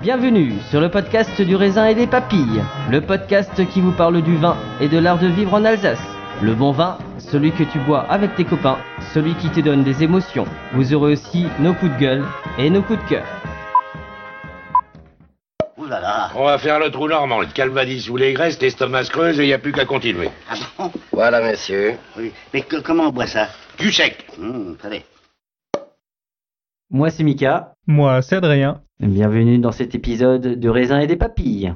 Bienvenue sur le podcast du raisin et des papilles, le podcast qui vous parle du vin et de l'art de vivre en Alsace. Le bon vin, celui que tu bois avec tes copains, celui qui te donne des émotions. Vous aurez aussi nos coups de gueule et nos coups de cœur. Ouh là là. On va faire le trou normand, le calvadis sous les graisses, l'estomac se creuse et il n'y a plus qu'à continuer. Ah bon? Voilà, messieurs. Oui. Mais que- comment on boit ça? Du sec. Hum. Moi c'est Mika, Moi, c'est Adrien. Bienvenue dans cet épisode de raisin et des papilles.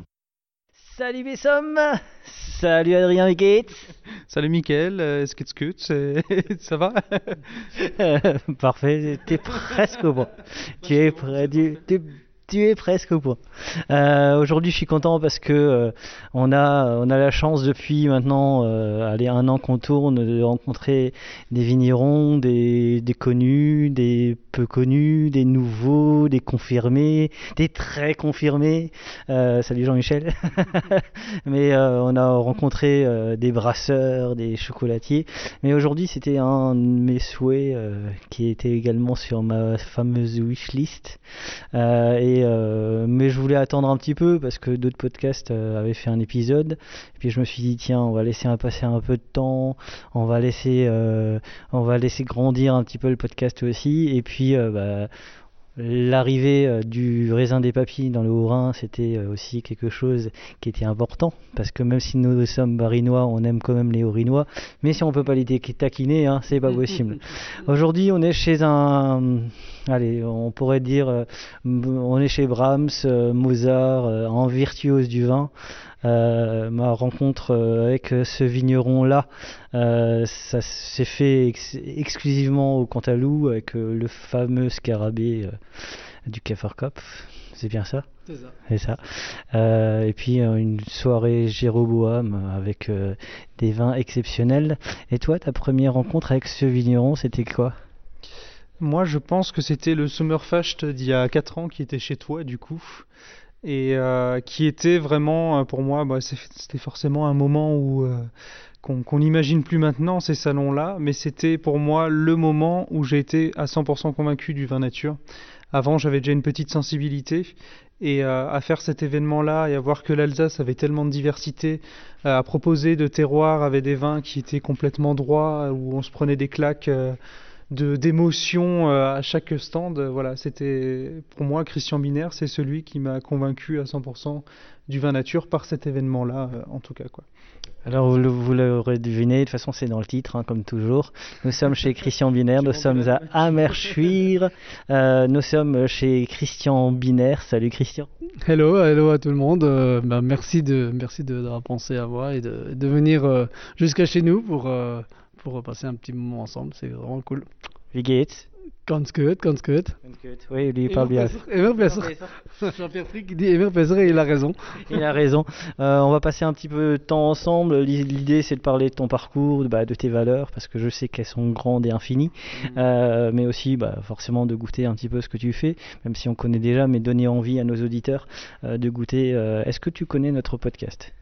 Salut mes sommes Salut Adrien Gates Salut Mickaël, euh, est-ce que tu ça va? Parfait, t'es presque au point. Tu es près du, tu, tu es presque au point. Euh, Aujourd'hui, je suis content parce que euh, on a on a la chance depuis maintenant euh, allez, un an qu'on tourne de rencontrer des vignerons, des, des connus, des peu connus, des nouveaux, des confirmés, des très confirmés. Euh, salut Jean-Michel. Mais euh, on a rencontré euh, des brasseurs, des chocolatiers. Mais aujourd'hui, c'était un de mes souhaits qui était également sur ma fameuse wishlist. Et, mais je voulais attendre un petit peu parce que d'autres podcasts avaient fait un épisode. Et puis je me suis dit, tiens, on va laisser un, passer un peu de temps, on va laisser, euh, on va laisser grandir un petit peu le podcast aussi. Et puis, euh, bah, L'arrivée euh, du raisin des papilles dans le Haut-Rhin, c'était aussi quelque chose qui était important, parce que même si nous sommes barinois, on aime quand même les Haut-Rhinois, mais si on peut pas les ta- taquiner, hein, c'est pas possible. Aujourd'hui, on est chez un, allez, on pourrait dire, on est chez Brahms, Mozart, un virtuose du vin. Euh, ma rencontre euh, avec euh, ce vigneron-là, euh, ça s'est fait ex- exclusivement au Cantalou avec euh, le fameux scarabée euh, du Kefferkopf. C'est bien ça? C'est ça. Ça. Euh, et puis euh, une soirée Jéroboam avec euh, des vins exceptionnels. Et toi, ta première rencontre avec ce vigneron, c'était quoi? Moi, je pense que c'était le Summerfest d'il y a 4 ans qui était chez toi, du coup. Et euh, qui était vraiment, euh, pour moi, bah, c'était forcément un moment où euh, qu'on n'imagine plus maintenant, ces salons-là. Mais c'était pour moi le moment où j'ai été à 100% convaincu du vin nature. Avant, j'avais déjà une petite sensibilité. Et à faire cet événement-là et à voir que l'Alsace avait tellement de diversité, à proposer de terroirs avec des vins qui étaient complètement droits, où on se prenait des claques de d'émotion euh, à chaque stand. Voilà, c'était pour moi Christian Binaire, c'est celui qui m'a convaincu à 100% du vin nature par cet événement-là, euh, en tout cas quoi. Alors, vous, l'aurez deviné, de toute façon, c'est dans le titre, hein, comme toujours. Nous sommes chez Christian Binaire, nous sommes à Amerschwir. Euh, nous sommes chez Christian Binaire. Salut Christian. Hello, hello à tout le monde. Euh, bah, merci de merci de- d'avoir pensé à moi et de, de venir euh, jusqu'à chez nous pour euh, pour passer un petit moment ensemble. C'est vraiment cool. Wie geht's Ganz gut, ganz gut. Oui, lui il parle bien. Jean-Pierre Frick dit besser et il a raison. Il a raison. Euh, on va passer un petit peu de temps ensemble. L'idée c'est de parler de ton parcours, de, bah, de tes valeurs, parce que je sais qu'elles sont grandes et infinies, Euh, mais aussi bah, forcément de goûter un petit peu ce que tu fais, même si on connaît déjà, mais donner envie à nos auditeurs euh, de goûter. Euh, Est-ce que tu connais notre podcast?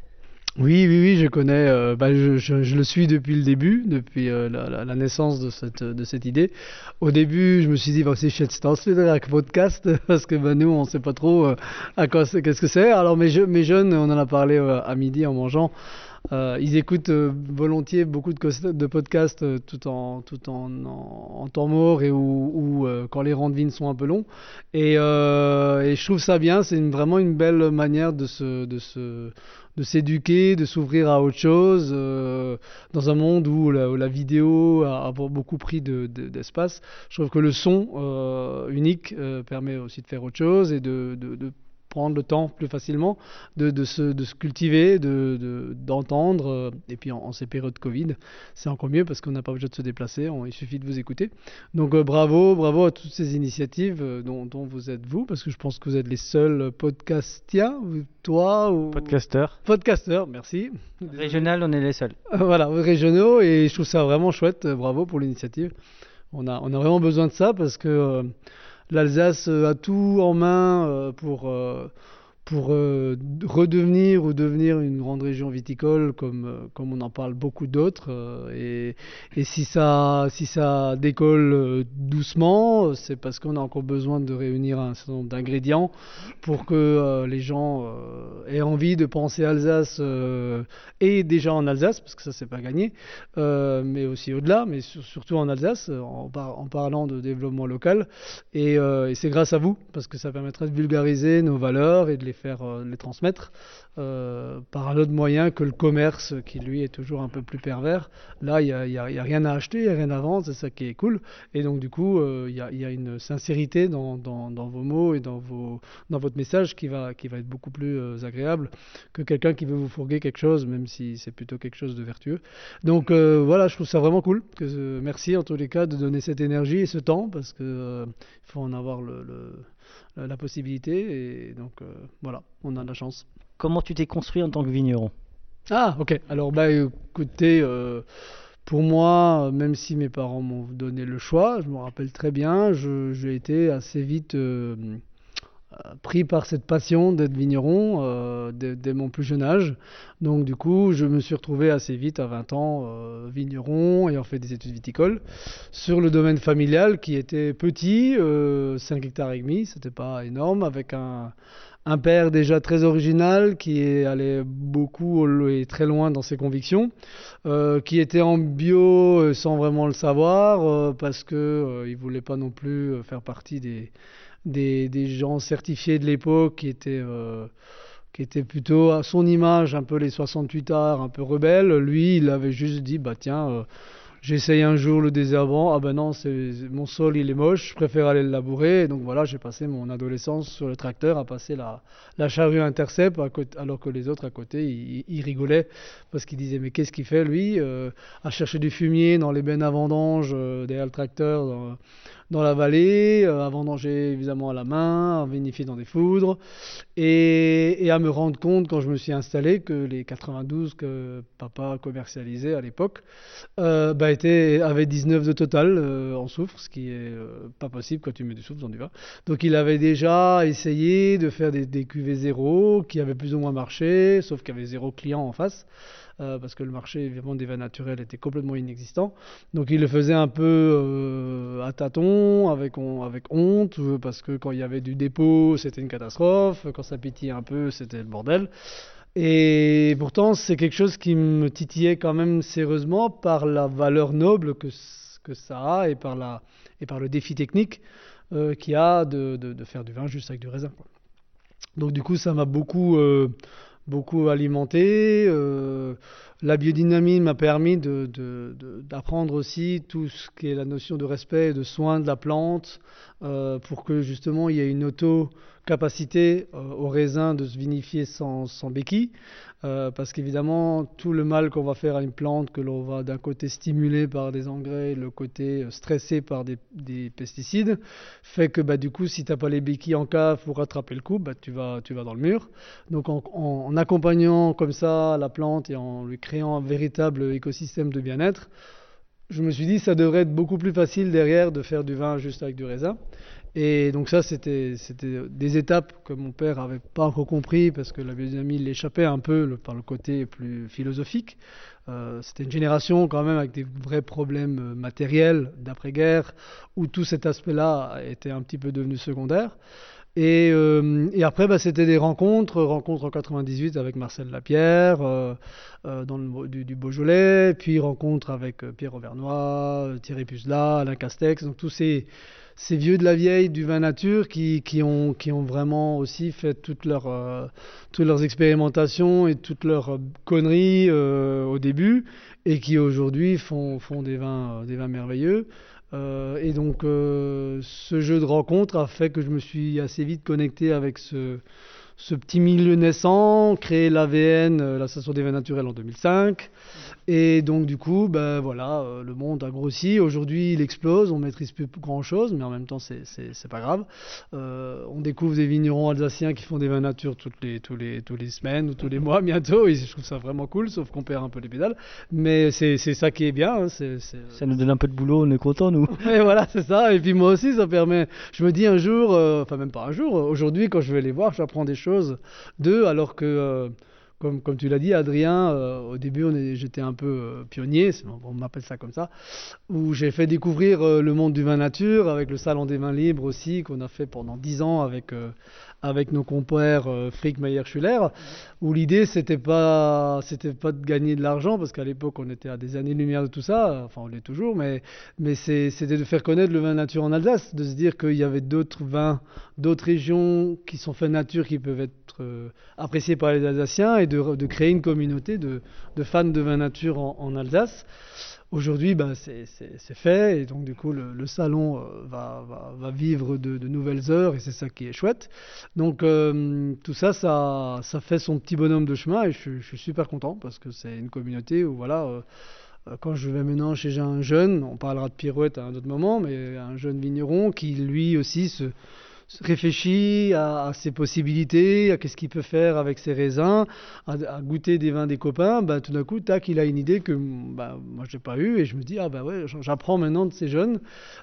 Oui, oui, oui, je connais. euh, bah, je, le suis depuis le début, depuis euh, la, naissance de cette, idée. Au début, je me suis dit, voici Shitstance, avec podcast, parce que bah, nous, on ne sait pas trop euh, à quoi c'est- qu'est-ce que c'est. Alors, mes, mes jeunes, on en a parlé à midi en mangeant. Euh, ils écoutent euh, volontiers beaucoup de, podcasts euh, tout, en, temps mort et ou, quand les vignes sont un peu longs. Et, je trouve ça bien, c'est vraiment une belle manière de s'éduquer, de s'ouvrir à autre chose, dans un monde où la, vidéo a, beaucoup pris de- de- d'espace. Je trouve que le son unique permet aussi de faire autre chose et de prendre le temps plus facilement de, de se, de se cultiver, de- de- d'entendre. euh, et puis en, en ces périodes Covid, c'est encore mieux parce qu'on n'a pas besoin de se déplacer, on- il suffit de vous écouter. Donc euh, bravo, bravo à toutes ces initiatives euh, dont, dont vous êtes vous, parce que je pense que vous êtes les seuls podcastiens, toi ou Podcaster. Podcasteurs, merci. Régional, on est les seuls. Voilà, régionaux, et je trouve ça vraiment chouette. Bravo pour l'initiative. On a, on a vraiment besoin de ça parce que euh, l'Alsace euh, a tout en main euh, pour, euh, pour euh, redevenir ou devenir une grande région viticole comme, euh, comme on en parle beaucoup d'autres. euh, et, et si ça, si ça décolle doucement, c'est parce qu'on a encore besoin de réunir un certain nombre d'ingrédients pour que les gens aient envie de penser Alsace et déjà en Alsace, parce que ça c'est pas gagné, mais aussi au-delà, mais sur- surtout en Alsace, en, par- en parlant de développement local. Et, et c'est grâce à vous, parce que ça permettrait de vulgariser nos valeurs et de les faire euh, les transmettre euh, par un autre moyen que le commerce, qui lui est toujours un peu plus pervers. Là, il n'y a, a- rien à acheter, il n'y a rien à vendre, c'est ça qui est cool. Et donc du coup, euh, il y, a, une sincérité dans, vos mots et dans, votre message qui va, qui va être beaucoup plus agréable que quelqu'un qui veut vous fourguer quelque chose, même si c'est plutôt quelque chose de vertueux. Donc voilà, je trouve ça vraiment cool. Merci en tous les cas de donner cette énergie et ce temps, parce que euh, il faut en avoir le- la, la possibilité. Et donc euh, voilà, on a de la chance. Comment tu t'es construit en tant que vigneron? Ah, ok. Alors, bah, écoutez, euh, pour moi, euh, même si mes parents m'ont donné le choix, je me rappelle très bien, j'ai été assez vite euh, euh, pris par cette passion d'être vigneron euh, dès, mon plus jeune âge. Donc, du coup, je me suis retrouvé assez vite, à 20 ans, euh, vigneron, ayant fait des études viticoles, sur le domaine familial qui était petit, euh, 5 hectares et demi, c'était pas énorme, avec un père déjà très original qui allé beaucoup au- et très loin dans ses convictions, euh, qui était en bio euh, sans vraiment le savoir euh, parce que euh, il voulait pas non plus euh, faire partie des, des, gens certifiés de l'époque qui étaient euh, qui plutôt à son image, un peu les 68 arts, un peu rebelles. Lui, il avait juste dit bah tiens. euh, J'essaye un jour le désherbant, ah ben non, c'est mon sol il est moche, je préfère aller le labourer. Et donc voilà, j'ai passé mon adolescence sur le tracteur à passer la, la charrue intercept, alors que les autres à côté, ils, rigolaient parce qu'ils disaient mais qu'est-ce qu'il fait lui euh, à chercher du fumier dans les bennes à vendange euh, derrière le tracteur dans, dans la vallée, euh, à vendanger évidemment à la main, à vinifier dans des foudres et, à me rendre compte quand je me suis installé que les 92 que papa commercialisait à l'époque euh, bah, avait 19 de total euh, en soufre, ce qui est pas possible quand tu mets du soufre dans du vin. Donc il avait déjà essayé de faire des, des cuvées zéro qui avaient plus ou moins marché, sauf qu'il y avait zéro client en face. Euh, parce que le marché évidemment des vins naturels était complètement inexistant. Donc il le faisait un peu euh, à tâtons, avec, avec honte, euh, parce que quand il y avait du dépôt, c'était une catastrophe, quand ça pétillait un peu, c'était le bordel. Et pourtant, c'est quelque chose qui me titillait quand même sérieusement par la valeur noble que, que ça a et par, la, et par le défi technique qu'il y a de, de- faire du vin juste avec du raisin. Donc du coup, ça m'a beaucoup, beaucoup alimenté. euh, la biodynamie m'a permis d'apprendre aussi tout ce qui est la notion de respect et de soin de la plante euh, pour que justement il y ait une auto-capacité euh, au raisin de se vinifier sans, sans béquille. Euh, parce qu'évidemment, tout le mal qu'on va faire à une plante, que l'on va d'un côté stimuler par des engrais, le côté stressé par des, des pesticides, fait que bah, du coup, si tu n'as pas les béquilles en cave pour rattraper le coup, bah, tu, vas, tu vas dans le mur. Donc en, en accompagnant comme ça la plante et en lui créant un véritable écosystème de bien-être, je me suis dit ça devrait être beaucoup plus facile derrière de faire du vin juste avec du raisin. Et donc ça, c'était des étapes que mon père n'avait pas encore compris parce que la biodynamie l'échappait un peu par le côté plus philosophique. Euh, c'était une génération quand même avec des vrais problèmes euh, matériels d'après-guerre où tout cet aspect-là était un petit peu devenu secondaire. Et, euh, après, bah, c'était des rencontres, rencontres en 98 avec Marcel Lapierre dans du, Beaujolais, puis rencontres avec Pierre Auvernois, Thierry Puzla, Alain Castex, donc tous ces, ces, vieux de la vieille du vin nature qui, ont, vraiment aussi fait euh, toutes leurs expérimentations et toutes leurs conneries au début, et qui aujourd'hui font, font des, vins, merveilleux. Euh, et donc, euh, ce jeu de rencontre a fait que je me suis assez vite connecté avec ce, petit milieu naissant, créé l'AVN, euh, l'Association des vins naturels en 2005. Et donc, du coup, ben, voilà, euh, le monde a grossi. Aujourd'hui, il explose. On maîtrise plus grand chose, mais en même temps, c'est, c'est, c'est pas grave. Euh, on découvre des vignerons alsaciens qui font des vins nature toutes les, tous les, tous les semaines ou tous les mois bientôt. Et je trouve ça vraiment cool, sauf qu'on perd un peu les pédales. Mais c'est, c'est ça qui est bien. Hein. C'est. Ça nous donne un peu de boulot, on est content, nous. et voilà, c'est ça. Et puis moi aussi, ça permet. Je me dis un jour, euh, enfin, même pas un jour, aujourd'hui, quand je vais les voir, j'apprends des choses d'eux, alors que. Comme, tu l'as dit, Adrien, euh, au début, j'étais un peu euh, pionnier, on m'appelle ça comme ça, où j'ai fait découvrir euh, le monde du vin nature avec le Salon des vins libres aussi, qu'on a fait pendant dix ans avec, avec nos compères Frick, Mayer, Schuller, où l'idée, c'était pas, pas de gagner de l'argent, parce qu'à l'époque, on était à des années-lumière de tout ça, enfin, on l'est toujours, mais, c'était de faire connaître le vin nature en Alsace, de se dire qu'il y avait d'autres vins, d'autres régions qui sont faits nature, qui peuvent être appréciés par les Alsaciens, et de, créer une communauté de, fans de vin nature en Alsace. Aujourd'hui, ben, c'est fait et donc du coup le, salon euh, va, va, vivre de, nouvelles heures et c'est ça qui est chouette. Donc euh, tout ça, ça, ça fait son petit bonhomme de chemin et je, je suis super content parce que c'est une communauté où voilà. Euh, quand je vais maintenant chez un jeune, on parlera de pirouette à un autre moment, mais un jeune vigneron qui lui aussi se, réfléchit à, ses possibilités, à qu'est-ce qu'il peut faire avec ses raisins, à, goûter des vins des copains, bah, tout d'un coup, tac, il a une idée que bah, moi j'ai pas eu et je me dis ah bah ouais, j'apprends maintenant de ces jeunes,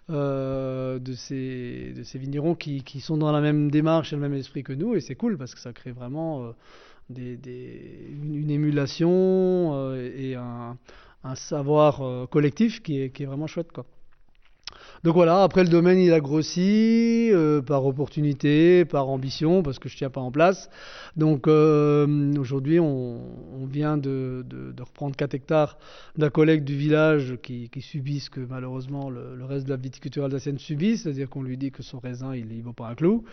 euh, de ces vignerons qui, sont dans la même démarche et le même esprit que nous et c'est cool parce que ça crée vraiment euh, une, émulation euh, et un, savoir collectif qui est, qui est vraiment chouette quoi. Donc voilà, après le domaine il a grossi euh, par opportunité, par ambition, parce que je ne tiens pas en place. Donc euh, aujourd'hui on, vient de, reprendre 4 hectares d'un collègue du village qui, subit ce que malheureusement le, reste de la viticulture alsacienne subit, c'est-à-dire qu'on lui dit que son raisin il ne vaut pas un clou,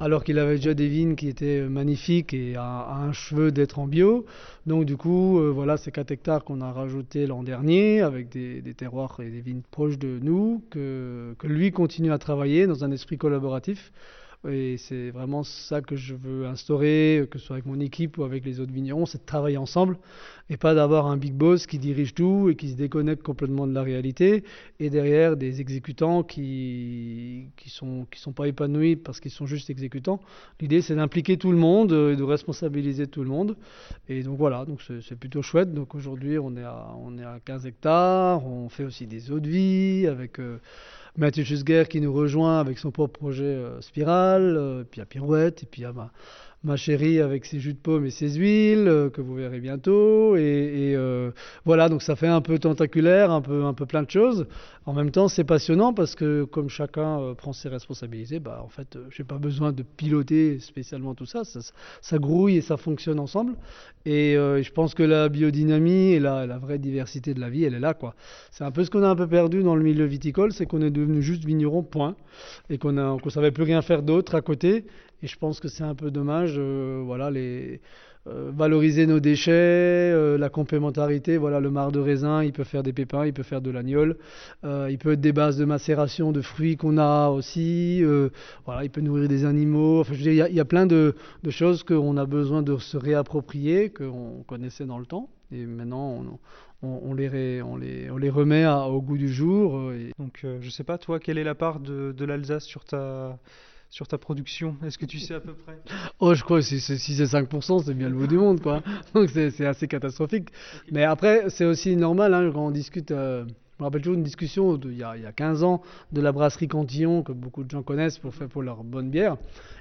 alors qu'il avait déjà des vignes qui étaient magnifiques et à, à un cheveu d'être en bio. Donc du coup euh, voilà ces 4 hectares qu'on a rajoutés l'an dernier avec des, des terroirs et des vignes proches de nous que, que, lui continue à travailler dans un esprit collaboratif. Et c'est vraiment ça que je veux instaurer, que ce soit avec mon équipe ou avec les autres vignerons, c'est de travailler ensemble et pas d'avoir un big boss qui dirige tout et qui se déconnecte complètement de la réalité et derrière des exécutants qui qui sont qui sont pas épanouis parce qu'ils sont juste exécutants. L'idée c'est d'impliquer tout le monde et de responsabiliser tout le monde. Et donc voilà, donc c'est plutôt chouette. Donc aujourd'hui on est à on est à 15 hectares, on fait aussi des eaux de vie avec euh, Mathieu Schusger qui nous rejoint avec son propre projet euh, Spirale, euh, puis à Pirouette, et puis à ma, chérie avec ses jus de pomme et ses huiles euh, que vous verrez bientôt. Et, euh, voilà donc ça fait un peu tentaculaire un peu un peu plein de choses. En même temps c'est passionnant parce que comme chacun euh, prend ses responsabilités bah en fait j'ai pas besoin de piloter spécialement tout ça. Ça, grouille et ça fonctionne ensemble. Et je pense que la biodynamie et la, la, vraie diversité de la vie elle est là quoi. C'est un peu ce qu'on a un peu perdu dans le milieu viticole c'est qu'on est devenu juste vigneron point. Et qu'on a qu'on savait plus rien faire d'autre à côté et je pense que c'est un peu dommage. Euh, voilà, euh, valoriser nos déchets, euh, la complémentarité. Voilà, le marc de raisin, il peut faire des pépins, il peut faire de l'agnole, il peut être des bases de macération de fruits qu'on a aussi. voilà, il peut nourrir des animaux. Enfin, je veux dire, il y, a plein de, choses qu'on a besoin de se réapproprier, qu'on connaissait dans le temps. Et maintenant, on, les, remet au goût du jour. Donc, je ne sais pas, toi, quelle est la part de, de l'Alsace sur ta sur ta production Est-ce que tu sais à peu près? Oh, je crois que si c'est 5%, c'est bien le bout du monde, quoi. Donc c'est assez catastrophique. Mais après, c'est aussi normal hein, quand on discute. Euh, je me rappelle toujours une discussion il, y a, il y a 15 ans de la brasserie Cantillon, que beaucoup de gens connaissent pour faire pour leur bonne bière.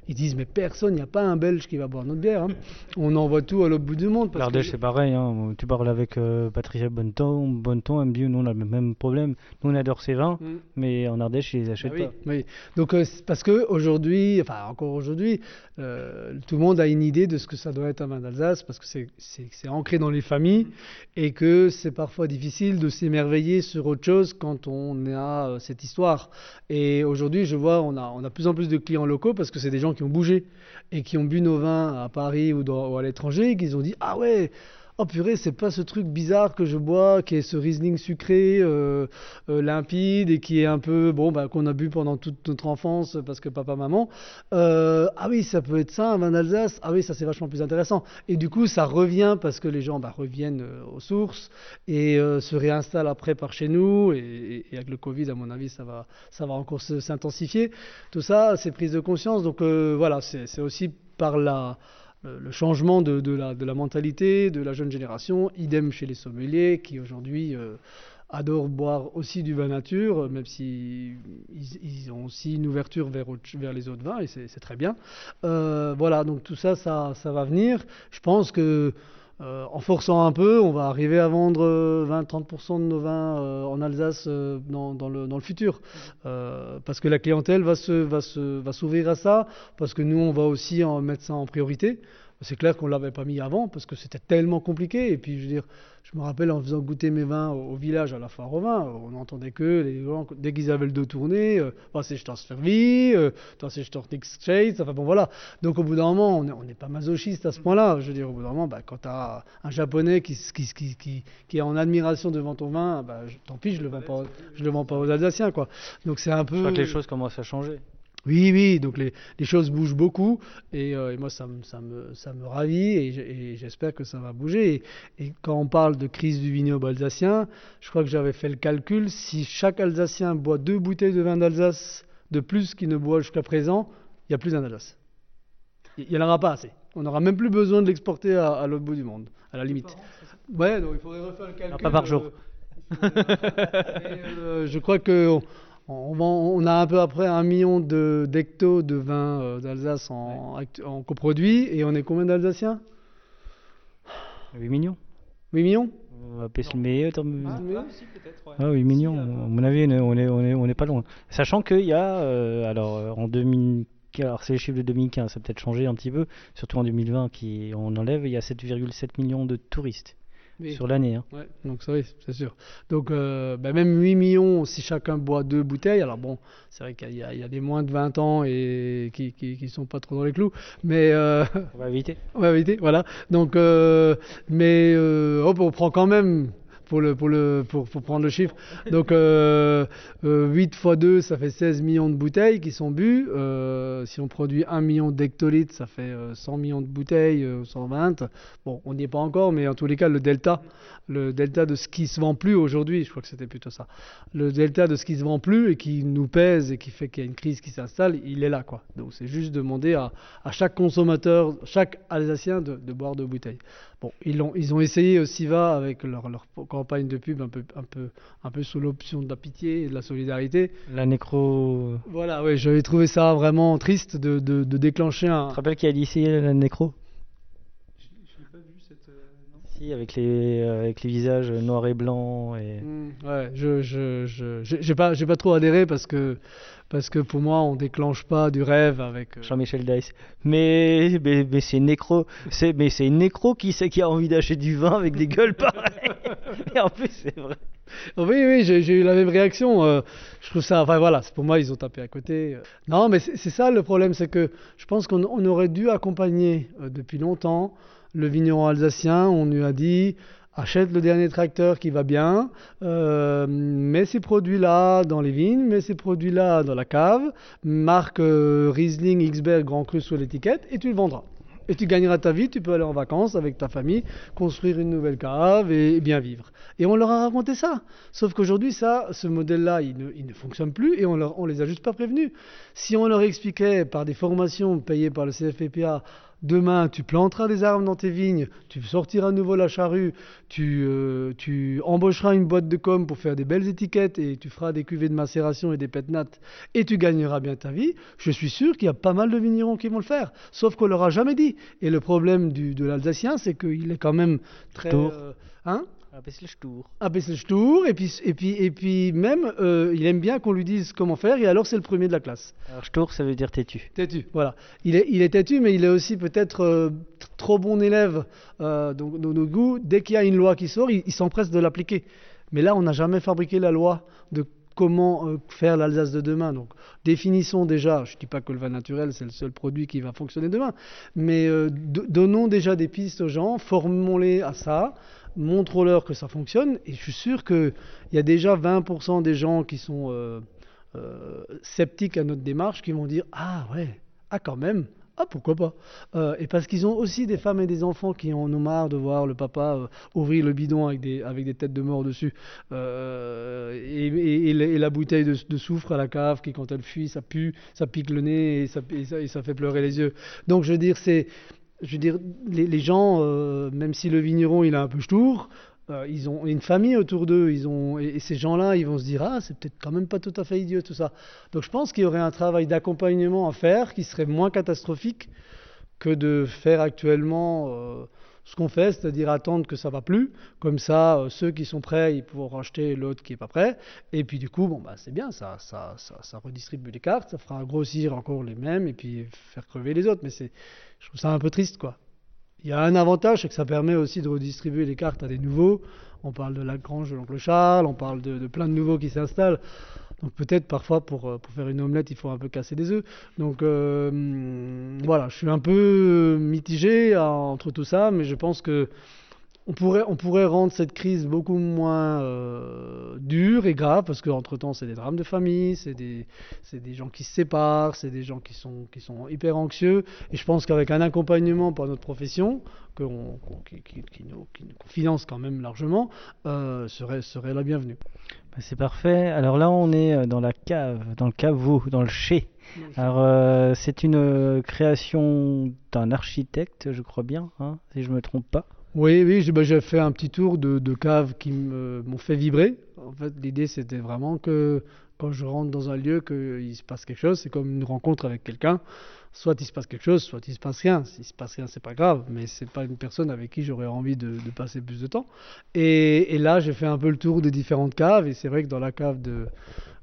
Ils disent mais personne, il n'y a pas un Belge qui va boire notre bière. Hein. On envoie tout à l'autre bout du monde. L'Ardèche c'est pareil. Hein. Tu parles avec euh, Patricia Bonneton, Bonneton, elle me dit nous on a le même problème. Nous on adore ces vins, mm. mais en Ardèche ils les achètent ah pas. Oui. Donc euh, parce que aujourd'hui, enfin encore aujourd'hui, euh, tout le monde a une idée de ce que ça doit être un vin d'Alsace parce que c'est ancré dans les familles et que c'est parfois difficile de s'émerveiller sur autre chose quand on a cette histoire. Et aujourd'hui je vois on a on a plus en plus de clients locaux parce que c'est des gens qui ont bougé et qui ont bu nos vins à Paris ou, ou à l'étranger et qui ont dit Ah ouais, oh purée, c'est pas ce truc bizarre que je bois, qui est ce Riesling sucré, euh, euh, limpide et qui est un peu, bon, bah, qu'on a bu pendant toute notre enfance parce que papa, maman. Euh, ah oui, ça peut être ça, un vin d'Alsace. Ah oui, ça c'est vachement plus intéressant. Et du coup, ça revient parce que les gens bah, reviennent aux sources et se réinstallent après par chez nous. Et, avec le Covid, à mon avis, ça va, ça va encore s'intensifier. Tout ça, c'est prise de conscience. Donc voilà, c'est aussi par la le changement de, la, mentalité de la jeune génération. Idem chez les sommeliers qui aujourd'hui euh, adorent boire aussi du vin nature, même si ils, ont aussi une ouverture vers, les autres vins et c'est très bien. Euh, voilà, donc tout ça, ça, va venir. Je pense que euh, en forçant un peu, on va arriver à vendre 20-30% de nos vins en Alsace dans, le, futur. parce que la clientèle va s'ouvrir va se, va à ça, parce que nous, on va aussi en mettre ça en priorité. C'est clair qu'on ne l'avait pas mis avant parce que c'était tellement compliqué. Et puis, je veux dire, je me rappelle en faisant goûter mes vins au, village à la foire aux vins, on n'entendait que les gens, dès qu'ils avaient le dos tourné, euh, c'est je t'en servi, euh, c'est je t'en exchange, enfin bon voilà. Donc au bout d'un moment, on n'est pas masochiste à ce point-là. Je veux dire, au bout d'un moment, bah, quand tu as un japonais qui, qui, qui, qui, est en admiration devant ton vin, bah, tant pis, je ne le, vends pas, je le vends pas aux Alsaciens. Quoi. Donc c'est un peu. Je crois que les choses commencent à changer. Oui, oui, donc les, les, choses bougent beaucoup et, euh, et moi ça me, ça, me, ça me ravit et j'espère que ça va bouger. Et, quand on parle de crise du vignoble alsacien, je crois que j'avais fait le calcul, si chaque Alsacien boit deux bouteilles de vin d'Alsace de plus qu'il ne boit jusqu'à présent, il n'y a plus d'un Alsace. Il n'y en aura pas assez. On n'aura même plus besoin de l'exporter à, à l'autre bout du monde, à la limite. Ouais, donc il faudrait refaire le calcul. pas par jour. Euh, euh, je crois que on, a un peu après un million d'hectos de, vin euh, d'Alsace en, coproduit et on est combien d'Alsaciens? 8 millions. 8 millions? On va le meilleur. Ah, 8 millions. À mon avis, on est, on est, pas loin. Sachant qu'il y a, euh, alors euh, en 2015, alors c'est les chiffres de 2015, ça a peut-être changé un petit peu, surtout en 2020, qui on enlève, il y a 7,7 millions de touristes sur l'année. Hein. Ouais, donc ça oui, c'est sûr. Donc euh, bah, même 8 millions si chacun boit deux bouteilles. Alors bon, c'est vrai qu'il y, a des moins de 20 ans et qui, qui, sont pas trop dans les clous, mais euh, on va éviter. On va éviter, voilà. Donc euh, mais hop, on prend quand même pour, le, pour, le, pour, prendre le chiffre. Donc euh, 8 euh, x 2, ça fait 16 millions de bouteilles qui sont bues. Euh, si on produit 1 million d'hectolitres, ça fait 100 euh, millions de bouteilles, 120. Bon, on n'y est pas encore, mais en tous les cas, le delta, le delta de ce qui se vend plus aujourd'hui, je crois que c'était plutôt ça, le delta de ce qui se vend plus et qui nous pèse et qui fait qu'il y a une crise qui s'installe, il est là. quoi. Donc c'est juste demander à, à, chaque consommateur, chaque Alsacien de, de boire deux bouteilles. Bon, ils ont, ils ont essayé aussi va avec leur, leur campagne de pub un peu, un peu, un peu sous l'option de la pitié et de la solidarité. La nécro. Voilà, oui, j'avais trouvé ça vraiment triste de, de, de déclencher un. Tu te rappelles qui a dit ici la nécro? Si, avec les, avec les visages noirs et blancs. Et... Mmh, ouais, je je, je, j'ai, pas, j'ai pas trop adhéré parce que, parce que pour moi, on déclenche pas du rêve avec. Euh, Jean-Michel Dice. Mais, mais, mais c'est Nécro. C'est, mais c'est Nécro qui sait qui a envie d'acheter du vin avec des gueules pareilles. et en plus, c'est vrai. Oui, oui, j'ai, eu la même réaction. Euh, je trouve ça. Enfin voilà, pour moi, ils ont tapé à côté. Non, mais c'est, ça le problème, c'est que je pense qu'on on aurait dû accompagner euh, depuis longtemps Le vigneron alsacien, on lui a dit achète le dernier tracteur qui va bien, euh, mets ces produits-là dans les vignes, mets ces produits-là dans la cave, marque euh, Riesling, Xberg, Grand Cru sur l'étiquette et tu le vendras. Et tu gagneras ta vie, tu peux aller en vacances avec ta famille, construire une nouvelle cave et, bien vivre. Et on leur a raconté ça. Sauf qu'aujourd'hui, ça, ce modèle-là, il ne, ne, fonctionne plus et on, on les a juste pas prévenus. Si on leur expliquait par des formations payées par le CFPPA, Demain, tu planteras des arbres dans tes vignes, tu sortiras à nouveau la charrue, tu, euh, tu, embaucheras une boîte de com pour faire des belles étiquettes et tu feras des cuvées de macération et des pétnates et tu gagneras bien ta vie. Je suis sûr qu'il y a pas mal de vignerons qui vont le faire, sauf qu'on leur a jamais dit. Et le problème du, de l'Alsacien, c'est qu'il est quand même très... Euh, hein? Bisschen stur, et puis, et puis, et puis même, euh, il aime bien qu'on lui dise comment faire, et alors c'est le premier de la classe. Alors stur, ça veut dire têtu. Têtu, voilà. Il est, il est têtu, mais il est aussi peut-être euh, trop bon élève euh, dans, nos goûts. Dès qu'il y a une loi qui sort, il, il s'empresse de l'appliquer. Mais là, on n'a jamais fabriqué la loi de comment euh, faire l'Alsace de demain. Donc, définissons déjà, je ne dis pas que le vin naturel, c'est le seul produit qui va fonctionner demain, mais euh, donnons déjà des pistes aux gens, formons-les à ça, montrons-leur que ça fonctionne, et je suis sûr qu'il y a déjà 20% des gens qui sont euh, sceptiques à notre démarche qui vont dire Ah ouais, ah quand même, ah, pourquoi pas euh, Et parce qu'ils ont aussi des femmes et des enfants qui en ont marre de voir le papa euh, ouvrir le bidon avec des, avec des têtes de mort dessus. Euh, et, la bouteille de, soufre à la cave qui, quand elle fuit, ça pue, ça pique le nez et ça, et ça, fait pleurer les yeux. Donc, je veux dire, c'est. Je veux dire, les, gens, même si le vigneron il a un peu ch'tour, euh, ils ont une famille autour d'eux, ils ont et, ces gens-là, ils vont se dire ah c'est peut-être quand même pas tout à fait idiot tout ça. Donc je pense qu'il y aurait un travail d'accompagnement à faire qui serait moins catastrophique que de faire actuellement euh, ce qu'on fait, c'est-à-dire attendre que ça va plus. Comme ça, euh, ceux qui sont prêts, ils pourront racheter l'autre qui est pas prêt. Et puis du coup, bon bah c'est bien, ça, ça, ça, ça, redistribue les cartes, ça fera grossir encore les mêmes et puis faire crever les autres. Mais c'est, je trouve ça un peu triste quoi. Il y a un avantage, c'est que ça permet aussi de redistribuer les cartes à des nouveaux. On parle de la grange de l'oncle Charles, on parle de, plein de nouveaux qui s'installent. Donc peut-être parfois pour, euh, pour, faire une omelette, il faut un peu casser des œufs. Donc euh, voilà, je suis un peu mitigé entre tout ça, mais je pense que on pourrait, on pourrait rendre cette crise beaucoup moins euh, dure et grave, parce qu'entre-temps, c'est des drames de famille, c'est des, des, gens qui se séparent, c'est des gens qui sont, qui sont hyper anxieux. Et je pense qu'avec un accompagnement par notre profession, que qui, nous, finance quand même largement, euh, serait, serait la bienvenue. Bah, c'est parfait. Alors là, on est euh, dans la cave, dans le caveau, dans le chai. Alors, c'est une création d'un architecte, je crois bien, hein, si je ne me trompe pas. Oui, oui, j'ai fait un petit tour de, de caves qui m'ont fait vibrer. En fait, l'idée, c'était vraiment que quand je rentre dans un lieu, qu'il se passe quelque chose. C'est comme une rencontre avec quelqu'un. Soit il se passe quelque chose, soit il se passe rien. S'il se passe rien, c'est pas grave, mais c'est pas une personne avec qui j'aurais envie de, de, passer plus de temps. Et, et là, j'ai fait un peu le tour des différentes caves. Et c'est vrai que dans la cave de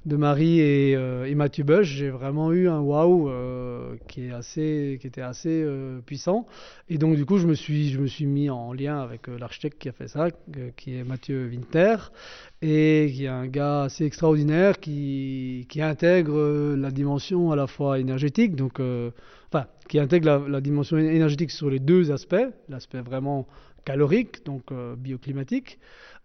de Marie et, euh, Mathieu Bush, j'ai vraiment eu un waouh euh, qui est assez, qui était assez euh, puissant. Et donc du coup, je me suis, je me suis mis en lien avec l'architecte qui a fait ça, qui est Mathieu Winter, et qui est un gars assez extraordinaire qui, qui intègre la dimension à la fois énergétique, donc enfin qui intègre la, dimension énergétique sur les deux aspects, l'aspect vraiment calorique, donc bioclimatique.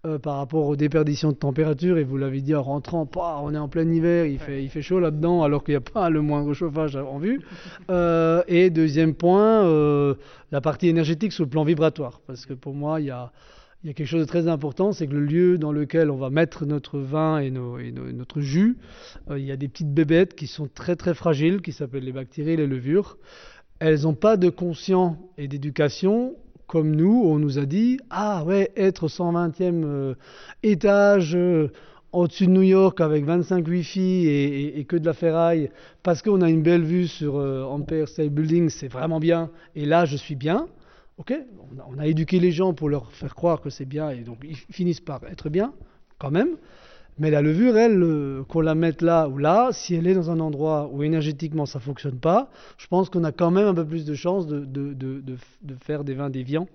Euh, par rapport aux déperditions de température, et vous l'avez dit en rentrant, on est en plein hiver, il fait, il fait chaud là-dedans, alors qu'il n'y a pas le moindre chauffage en vue. Euh, et deuxième point, euh, la partie énergétique sur le plan vibratoire, parce que pour moi, il y a, il y a quelque chose de très important, c'est que le lieu dans lequel on va mettre notre vin et, notre jus, il y a des petites bébêtes qui sont très très fragiles, qui s'appellent les bactéries les levures. Elles n'ont pas de conscience et d'éducation comme nous, on nous a dit Ah ouais, être au 120e euh, étage euh, au-dessus de New York avec 25 Wi-Fi et, que de la ferraille, parce qu'on a une belle vue sur euh, Empire State Building, c'est vraiment bien. Et là, je suis bien. Ok, on a éduqué les gens pour leur faire croire que c'est bien et donc ils finissent par être bien quand même. Mais la levure, elle, euh, qu'on la mette là ou là, si elle est dans un endroit où énergétiquement ça ne fonctionne pas, je pense qu'on a quand même un peu plus de chances de, faire des vins déviants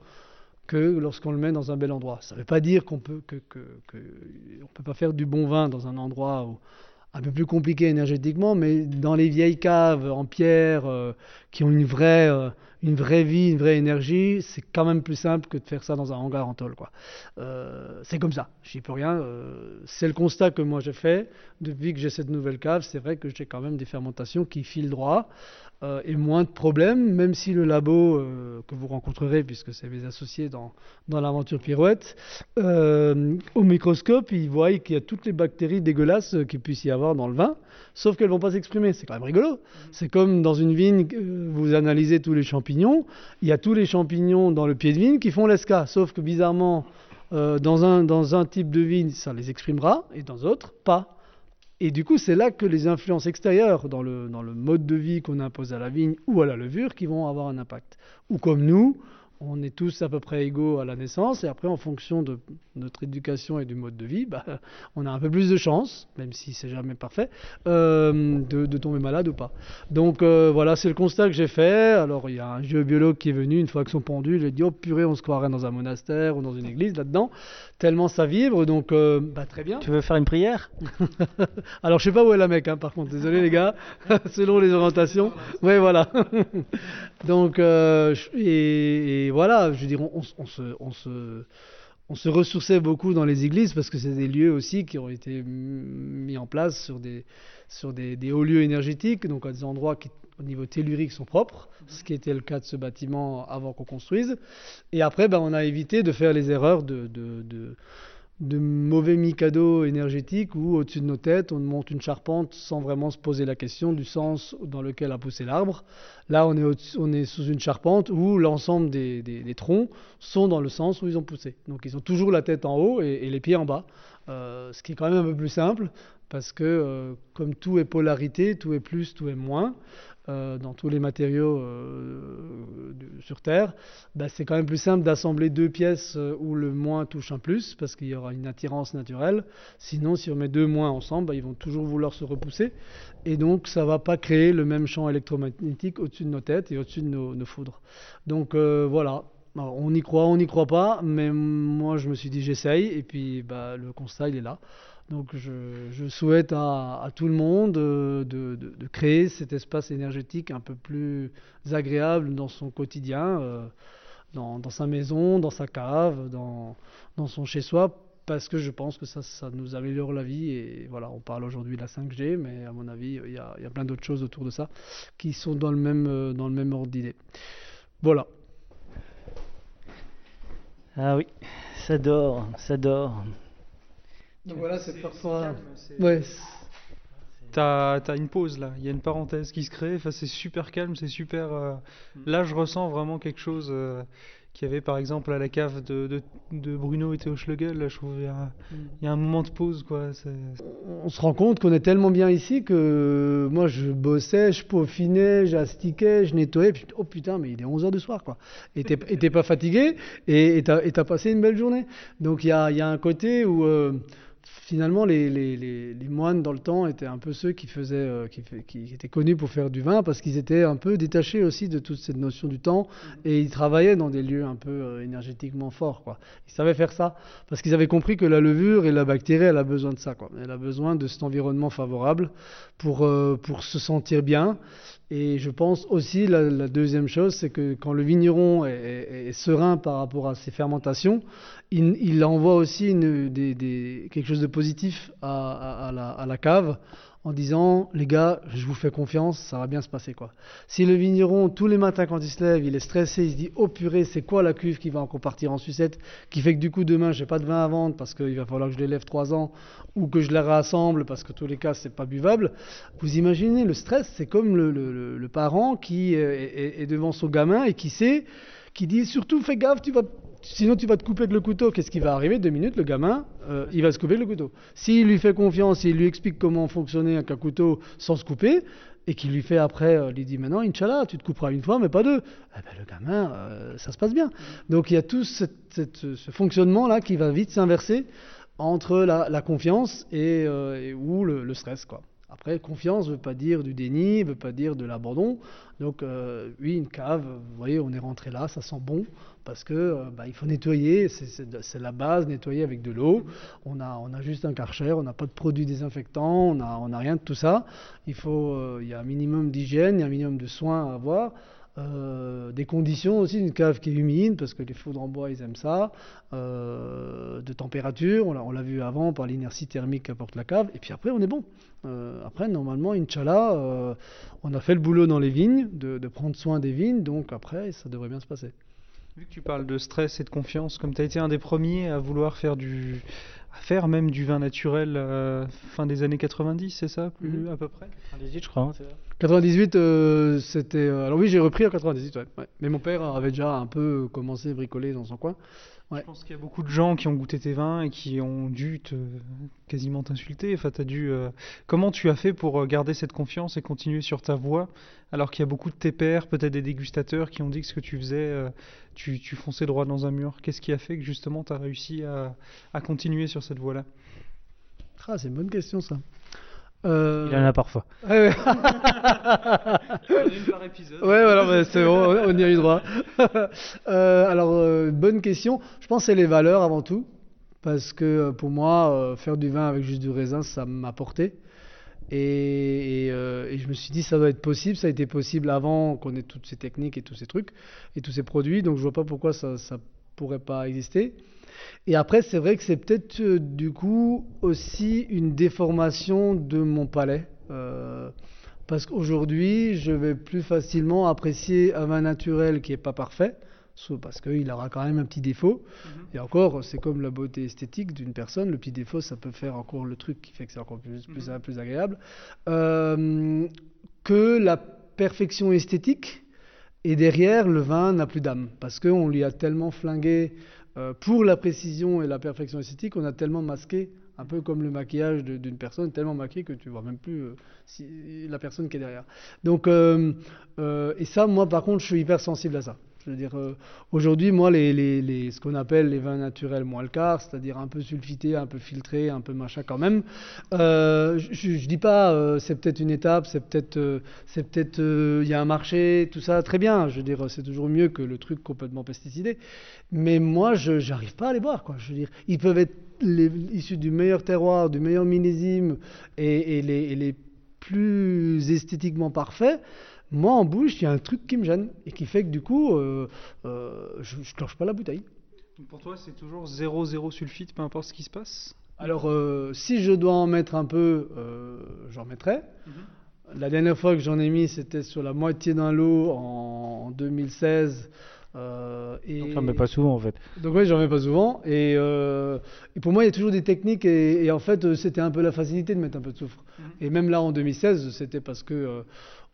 que lorsqu'on le met dans un bel endroit. Ça ne veut pas dire qu'on peut peut pas faire du bon vin dans un endroit où, un peu plus compliqué énergétiquement, mais dans les vieilles caves en pierre euh, qui ont une vraie, euh, une vraie vie, une vraie énergie, c'est quand même plus simple que de faire ça dans un hangar en tôle. Quoi. Euh, c'est comme ça, j'y peux rien. C'est le constat que moi j'ai fait. Depuis que j'ai cette nouvelle cave, c'est vrai que j'ai quand même des fermentations qui filent droit. Euh, et moins de problèmes, même si le labo euh, que vous rencontrerez, puisque c'est mes associés dans, dans l'aventure Pirouette, euh, au microscope, ils voient qu'il y a toutes les bactéries dégueulasses qu'il puisse y avoir dans le vin, sauf qu'elles ne vont pas s'exprimer. C'est quand même rigolo. C'est comme dans une vigne, vous analysez tous les champignons, il y a tous les champignons dans le pied de vigne qui font l'esca, sauf que bizarrement, dans, un, dans un type de vigne, ça les exprimera, et dans d'autres, pas. Et du coup, c'est là que les influences extérieures dans le, dans le mode de vie qu'on impose à la vigne ou à la levure qui vont avoir un impact. Ou comme nous, on est tous à peu près égaux à la naissance, et après, en fonction de notre éducation et du mode de vie, bah, on a un peu plus de chance, même si c'est jamais parfait, euh, de, tomber malade ou pas. Donc euh, voilà, c'est le constat que j'ai fait. Alors il y a un géobiologue qui est venu une fois que son pendu, il a dit oh purée, on se croirait dans un monastère ou dans une église là-dedans, tellement ça vibre. Donc euh, bah, très bien. Tu veux faire une prière? Alors je sais pas où est la Mecque, hein, par contre. Désolé les gars, selon les orientations. Oui, voilà. donc et voilà, je veux dire, on, se, on, ressourçait beaucoup dans les églises parce que c'est des lieux aussi qui ont été mis en place sur des, hauts lieux énergétiques, donc à des endroits qui, au niveau tellurique, sont propres, ce qui était le cas de ce bâtiment avant qu'on construise. Et après, ben, on a évité de faire les erreurs de mauvais mikado énergétiques où au-dessus de nos têtes on monte une charpente sans vraiment se poser la question du sens dans lequel a poussé l'arbre. Là on est, on est sous une charpente où l'ensemble des, troncs sont dans le sens où ils ont poussé. Donc ils ont toujours la tête en haut et, les pieds en bas, euh, ce qui est quand même un peu plus simple parce que euh, comme tout est polarité, tout est plus, tout est moins, euh, dans tous les matériaux euh, sur Terre, bah, c'est quand même plus simple d'assembler deux pièces euh, où le moins touche un plus, parce qu'il y aura une attirance naturelle. Sinon, si on met deux moins ensemble, bah, ils vont toujours vouloir se repousser. Et donc, ça ne va pas créer le même champ électromagnétique au-dessus de nos têtes et au-dessus de nos, foudres. Donc voilà, on y croit, on n'y croit pas, mais moi je me suis dit j'essaye, et puis bah, le constat il est là. Donc je, souhaite à, tout le monde euh, de, créer cet espace énergétique un peu plus agréable dans son quotidien, euh, dans, sa maison, dans sa cave, dans, son chez-soi, parce que je pense que ça, nous améliore la vie. Et voilà, on parle aujourd'hui de la 5G, mais à mon avis, il y a, plein d'autres choses autour de ça qui sont dans le même, euh, dans le même ordre d'idée. Voilà. Ah oui, ça dort, ça dort. Donc voilà, c'est parfois. Ouais. T'as as une pause là, il y a une parenthèse qui se crée, enfin, c'est super calme, c'est super. Euh, mm. Là, je ressens vraiment quelque chose euh, qu'il y avait par exemple à la cave de, de, Bruno et Théo Schlegel. Là, je trouve qu'il y, a un moment de pause. Quoi. On se rend compte qu'on est tellement bien ici que moi, je bossais, je peaufinais, j'astiquais, je nettoyais. Puis, oh putain, mais il est 11h du soir. Quoi. Et t'es pas fatigué et t'as as passé une belle journée. Donc il y a, y a, un côté où. Euh, finalement, les, moines dans le temps étaient un peu ceux qui, faisaient, euh, qui, étaient connus pour faire du vin parce qu'ils étaient un peu détachés aussi de toute cette notion du temps et ils travaillaient dans des lieux un peu euh, énergétiquement forts. Quoi. Ils savaient faire ça parce qu'ils avaient compris que la levure et la bactérie, elle a besoin de ça. Quoi. Elle a besoin de cet environnement favorable pour, euh, pour se sentir bien. Et je pense aussi, la, deuxième chose, c'est que quand le vigneron est, serein par rapport à ses fermentations, il, envoie aussi quelque chose de positif à, la, cave en disant les gars, je vous fais confiance, ça va bien se passer quoi. Si le vigneron tous les matins quand il se lève, il est stressé, il se dit oh purée, c'est quoi la cuve qui va encore partir en sucette, qui fait que du coup demain j'ai pas de vin à vendre parce qu'il va falloir que je l'élève trois ans ou que je la rassemble parce que tous les cas c'est pas buvable. Vous imaginez le stress, c'est comme le, parent qui est, est devant son gamin et qui sait, qui dit surtout fais gaffe, tu vas sinon tu vas te couper avec le couteau. Qu'est-ce qui va arriver Deux minutes, le gamin, euh, il va se couper le couteau. S'il lui fait confiance, il lui explique comment fonctionner un couteau sans se couper, et qu'il lui fait après, euh, lui dit maintenant, Inch'Allah, tu te couperas une fois, mais pas deux. Eh ben, le gamin, euh, ça se passe bien. Donc il y a tout ce fonctionnement-là qui va vite s'inverser entre la, confiance et, ou le, le stress. quoi. Après, confiance ne veut pas dire du déni, ne veut pas dire de l'abandon. Donc, euh, oui, une cave, vous voyez, on est rentré là, ça sent bon, parce que euh, bah, il faut nettoyer, c'est la base, nettoyer avec de l'eau. On a, juste un karcher, on n'a pas de produits désinfectants, on n'a rien de tout ça. Il faut, euh, il y a un minimum d'hygiène, il y a un minimum de soins à avoir. Euh, des conditions aussi, une cave qui est humide, parce que les foudres en bois, ils aiment ça, euh, de température, on l'a- vu avant par l'inertie thermique qu'apporte la cave, et puis après, on est bon. Euh, après, normalement, Inch'Allah, on a fait le boulot dans les vignes, de, de prendre soin des vignes, donc après, ça devrait bien se passer. Vu que tu parles de stress et de confiance, comme tu as été un des premiers à vouloir faire du, à faire même du vin naturel euh, fin des années 90, c'est ça, plus Mhm. à peu près? 98, je crois. hein, c'est ça 98, euh, c'était. euh, alors oui, j'ai repris en 98, ouais, ouais. Mais mon père avait déjà un peu commencé à bricoler dans son coin. Ouais. Je pense qu'il y a beaucoup de gens qui ont goûté tes vins et qui ont dû te, quasiment t'insulter. Enfin, t'as dû, euh, Comment tu as fait pour euh, garder cette confiance et continuer sur ta voie alors qu'il y a beaucoup de tes pairs, peut-être des dégustateurs qui ont dit que ce que tu faisais, euh, tu, tu fonçais droit dans un mur Qu'est-ce qui a fait que justement tu as réussi à, à continuer sur cette voie-là? Ah, c'est une bonne question ça. Euh, Il en a parfois. Ouais, ouais. Une par épisode. Ouais, voilà, bah, c'est bon, on y a eu droit. Euh, alors, euh, bonne question. Je pense que c'est les valeurs avant tout. Parce que euh, pour moi, euh, faire du vin avec juste du raisin, ça m'a porté. Et, et, euh, et je me suis dit, ça doit être possible. Ça a été possible avant qu'on ait toutes ces techniques et tous ces trucs et tous ces produits. Donc, je vois pas pourquoi ça pourrait pas exister. Et après, c'est vrai que c'est peut-être euh, du coup aussi une déformation de mon palais. Euh, parce qu'aujourd'hui, je vais plus facilement apprécier un vin naturel qui n'est pas parfait, parce qu'il aura quand même un petit défaut. Et encore, c'est comme la beauté esthétique d'une personne, le petit défaut, ça peut faire encore le truc qui fait que c'est encore plus, plus, plus agréable. Euh, que la perfection esthétique, et derrière, le vin n'a plus d'âme, parce qu'on lui a tellement flingué euh, pour la précision et la perfection esthétique, on a tellement masqué, un peu comme le maquillage d'une personne, tellement maquillé que tu vois même plus euh, si- la personne qui est derrière. Donc, euh, et ça, moi, par contre, je suis hyper sensible à ça. Je veux dire, euh, aujourd'hui, moi, ce qu'on appelle les vins naturels moins le quart, c'est-à-dire un peu sulfités, un peu filtrés, un peu machin quand même, euh, je, je dis pas, euh, c'est peut-être une étape, c'est peut-être, c'est peut-être, il y a un marché, tout ça, très bien. Je veux dire, c'est toujours mieux que le truc complètement pesticidé. Mais moi, je j'arrive pas à les boire, quoi. Je veux dire, ils peuvent être issus du meilleur terroir, du meilleur millésime et les plus esthétiquement parfaits. Moi, en bouche, il y a un truc qui me gêne et qui fait que du coup, euh, euh, je ne clenche pas la bouteille. Donc Pour toi, c'est toujours 0-0 sulfite, peu importe ce qui se passe? Alors, euh, si je dois en mettre un peu, euh, j'en mettrai. La dernière fois que j'en ai mis, c'était sur la moitié d'un lot en, en 2016. euh, et... Donc, j'en mets pas souvent en fait. Donc oui, j'en mets pas souvent. Et, euh, et pour moi, il y a toujours des techniques. Et, et en fait, c'était un peu la facilité de mettre un peu de soufre. Et même là, en 2016, c'était parce que euh,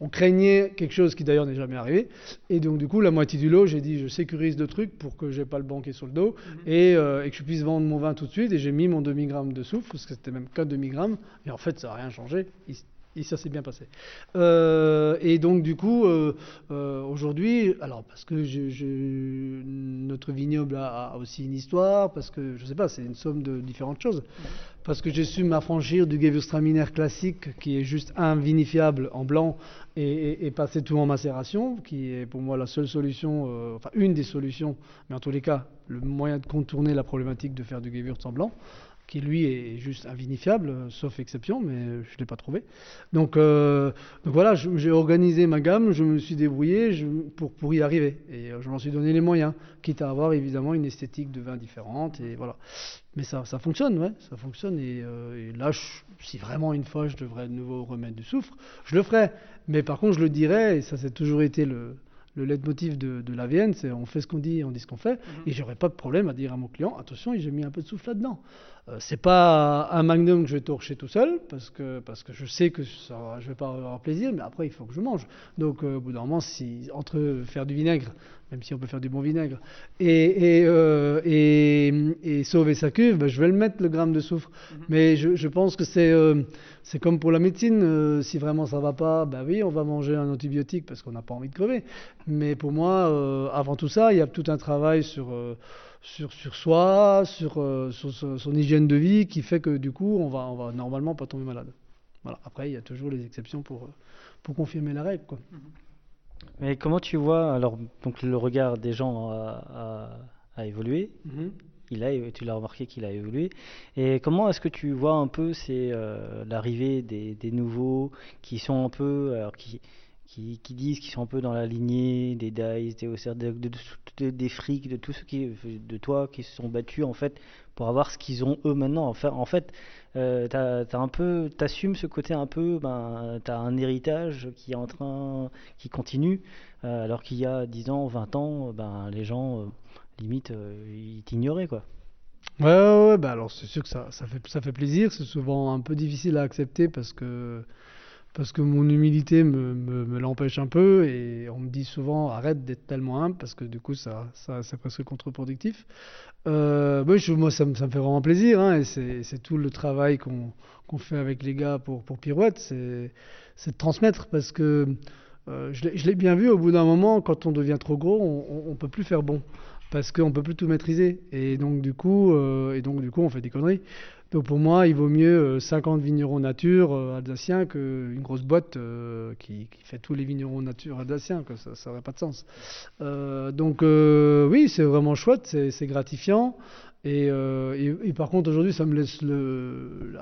on craignait quelque chose qui d'ailleurs n'est jamais arrivé. Et donc du coup, la moitié du lot, j'ai dit, je sécurise le truc pour que j'ai pas le banquet sur le dos et, euh, et que je puisse vendre mon vin tout de suite. Et j'ai mis mon demi-gramme de soufre, parce que c'était même qu'un demi-gramme. Et en fait, ça n'a rien changé. Il- et ça s'est bien passé. Euh, et donc, du coup, euh, euh, aujourd'hui, alors parce que notre vignoble a, aussi une histoire, parce que, je sais pas, c'est une somme de différentes choses. Parce que j'ai su m'affranchir du Gewürztraminer classique, qui est juste un vinifiable en blanc, et, passer tout en macération, qui est pour moi la seule solution, enfin une des solutions, mais en tous les cas, le moyen de contourner la problématique de faire du Gewürz en blanc qui lui est juste invinifiable, sauf exception, mais je ne l'ai pas trouvé. Donc, euh, donc voilà, j'ai organisé ma gamme, je me suis débrouillé je- pour, pour y arriver. Et euh, je m'en suis donné les moyens, quitte à avoir évidemment une esthétique de vin différente. Et voilà. Mais ça, ça fonctionne, ouais, ça fonctionne. Et, euh, et là, je- si vraiment une fois je devrais de nouveau remettre du soufre, je le ferai. Mais par contre, je le dirais, et ça, c'est toujours été le, le leitmotiv de, de la Vienne, c'est on fait ce qu'on dit on dit ce qu'on fait. Et j'aurais pas de problème à dire à mon client, attention, j'ai mis un peu de souffle là-dedans. Euh, c'est pas un magnum que je vais torcher tout seul, parce que, parce que je sais que ça, je vais pas avoir plaisir, mais après, il faut que je mange. Donc, euh, au bout d'un moment, si, entre faire du vinaigre, même si on peut faire du bon vinaigre, et, et, euh, et, et sauver sa cuve, ben, je vais le mettre, le gramme de soufre. Mais je, je pense que c'est euh, c'est comme pour la médecine, si vraiment ça va pas, ben oui, on va manger un antibiotique parce qu'on n'a pas envie de crever. Mais pour moi, avant tout ça, il y a tout un travail sur, sur, sur soi, sur, euh, sur son, son hygiène de vie qui fait que du coup, on va, on va normalement pas tomber malade. Voilà. Après, il y a toujours les exceptions pour, euh, pour confirmer la règle. Quoi. Mais comment tu vois, alors, donc le regard des gens a, a- a évolué Mhm. il a, tu l'as remarqué qu'il a évolué. Et comment est-ce que tu vois un peu c'est euh, l'arrivée des, des nouveaux qui sont un peu, alors qui, qui, disent qu'ils sont un peu dans la lignée des Dice, des de- des frics, de tous ceux qui, de toi, qui se sont battus en fait pour avoir ce qu'ils ont eux maintenant. En fait, euh, t'as un peu, t'assumes ce côté un peu, ben, t'as un héritage qui est en train, qui continue, euh, alors qu'il y a 10 ans, 20 ans, ben, les gens, euh, limite, euh, ils t'ignoraient quoi. Ouais, ouais, ouais, bah alors c'est sûr que ça, ça fait, ça fait plaisir. C'est souvent un peu difficile à accepter parce que, parce que mon humilité me, l'empêche un peu et on me dit souvent arrête d'être tellement humble parce que du coup ça, ça c'est presque contre-productif. Euh, moi ça me, fait vraiment plaisir hein, et c'est tout le travail qu'on fait avec les gars pour, Pirouette, c'est de transmettre parce que euh, je l'ai- bien vu au bout d'un moment, quand on devient trop gros, on, on, on peut plus faire bon parce qu'on peut plus tout maîtriser et donc du coup euh, et donc du coup on fait des conneries. Donc pour moi, il vaut mieux euh, 50 vignerons nature euh, alsaciens qu'une grosse boîte euh, qui, fait tous les vignerons nature alsaciens, ça n'aurait pas de sens. Euh, donc euh, oui, c'est vraiment chouette, c'est gratifiant. Et, euh, par contre, aujourd'hui, ça me laisse le,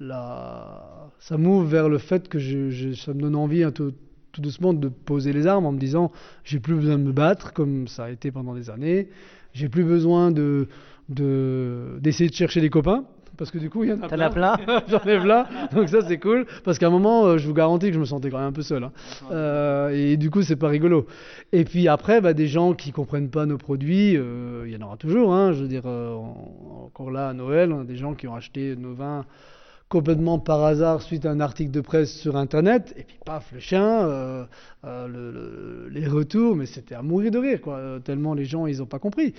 ça m'ouvre vers le fait que je, ça me donne envie un tout, tout doucement de poser les armes en me disant j'ai plus besoin de me battre comme ça a été pendant des années. J'ai plus besoin de de- d'essayer de chercher des copains. Parce que du coup, il y en a T'en plein J'en ai plein. Donc ça, c'est cool. Parce qu'à un moment, euh, je vous garantis que je me sentais quand même un peu seul. hein. Euh, et du coup, c'est pas rigolo. Et puis après, bah, des gens qui comprennent pas nos produits, euh, il y en aura toujours. hein. Je veux dire, en- encore là, à Noël, on a des gens qui ont acheté nos vins complètement par hasard suite à un article de presse sur Internet. Et puis, paf, le chien, euh, euh, le- le- les retours, mais c'était à mourir de rire, quoi. euh, Tellement les gens, ils ont pas compris.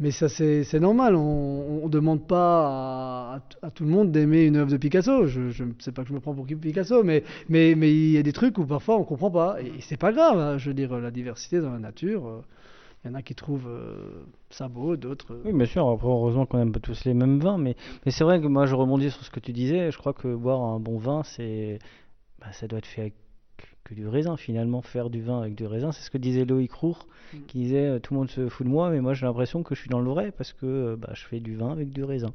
Mais ça, c'est normal. On ne demande pas à, tout le monde d'aimer une œuvre de Picasso. Je ne sais pas que je me prends pour Picasso, mais mais mais il y a des trucs où parfois on comprend pas. Et, c'est pas grave. hein. Je veux dire, la diversité dans la nature. Il y en a qui trouvent euh, ça beau, d'autres. euh, Oui, bien sûr. Après, heureusement qu'on n'aime pas tous les mêmes vins, mais, mais c'est vrai que moi, je rebondis sur ce que tu disais. Je crois que boire un bon vin, c'est, bah, ça doit être fait avec que du raisin finalement. Faire du vin avec du raisin, c'est ce que disait Loïc Roux, Mm. qui disait euh, tout le monde se fout de moi, mais moi j'ai l'impression que je suis dans le vrai parce que bah, je fais du vin avec du raisin.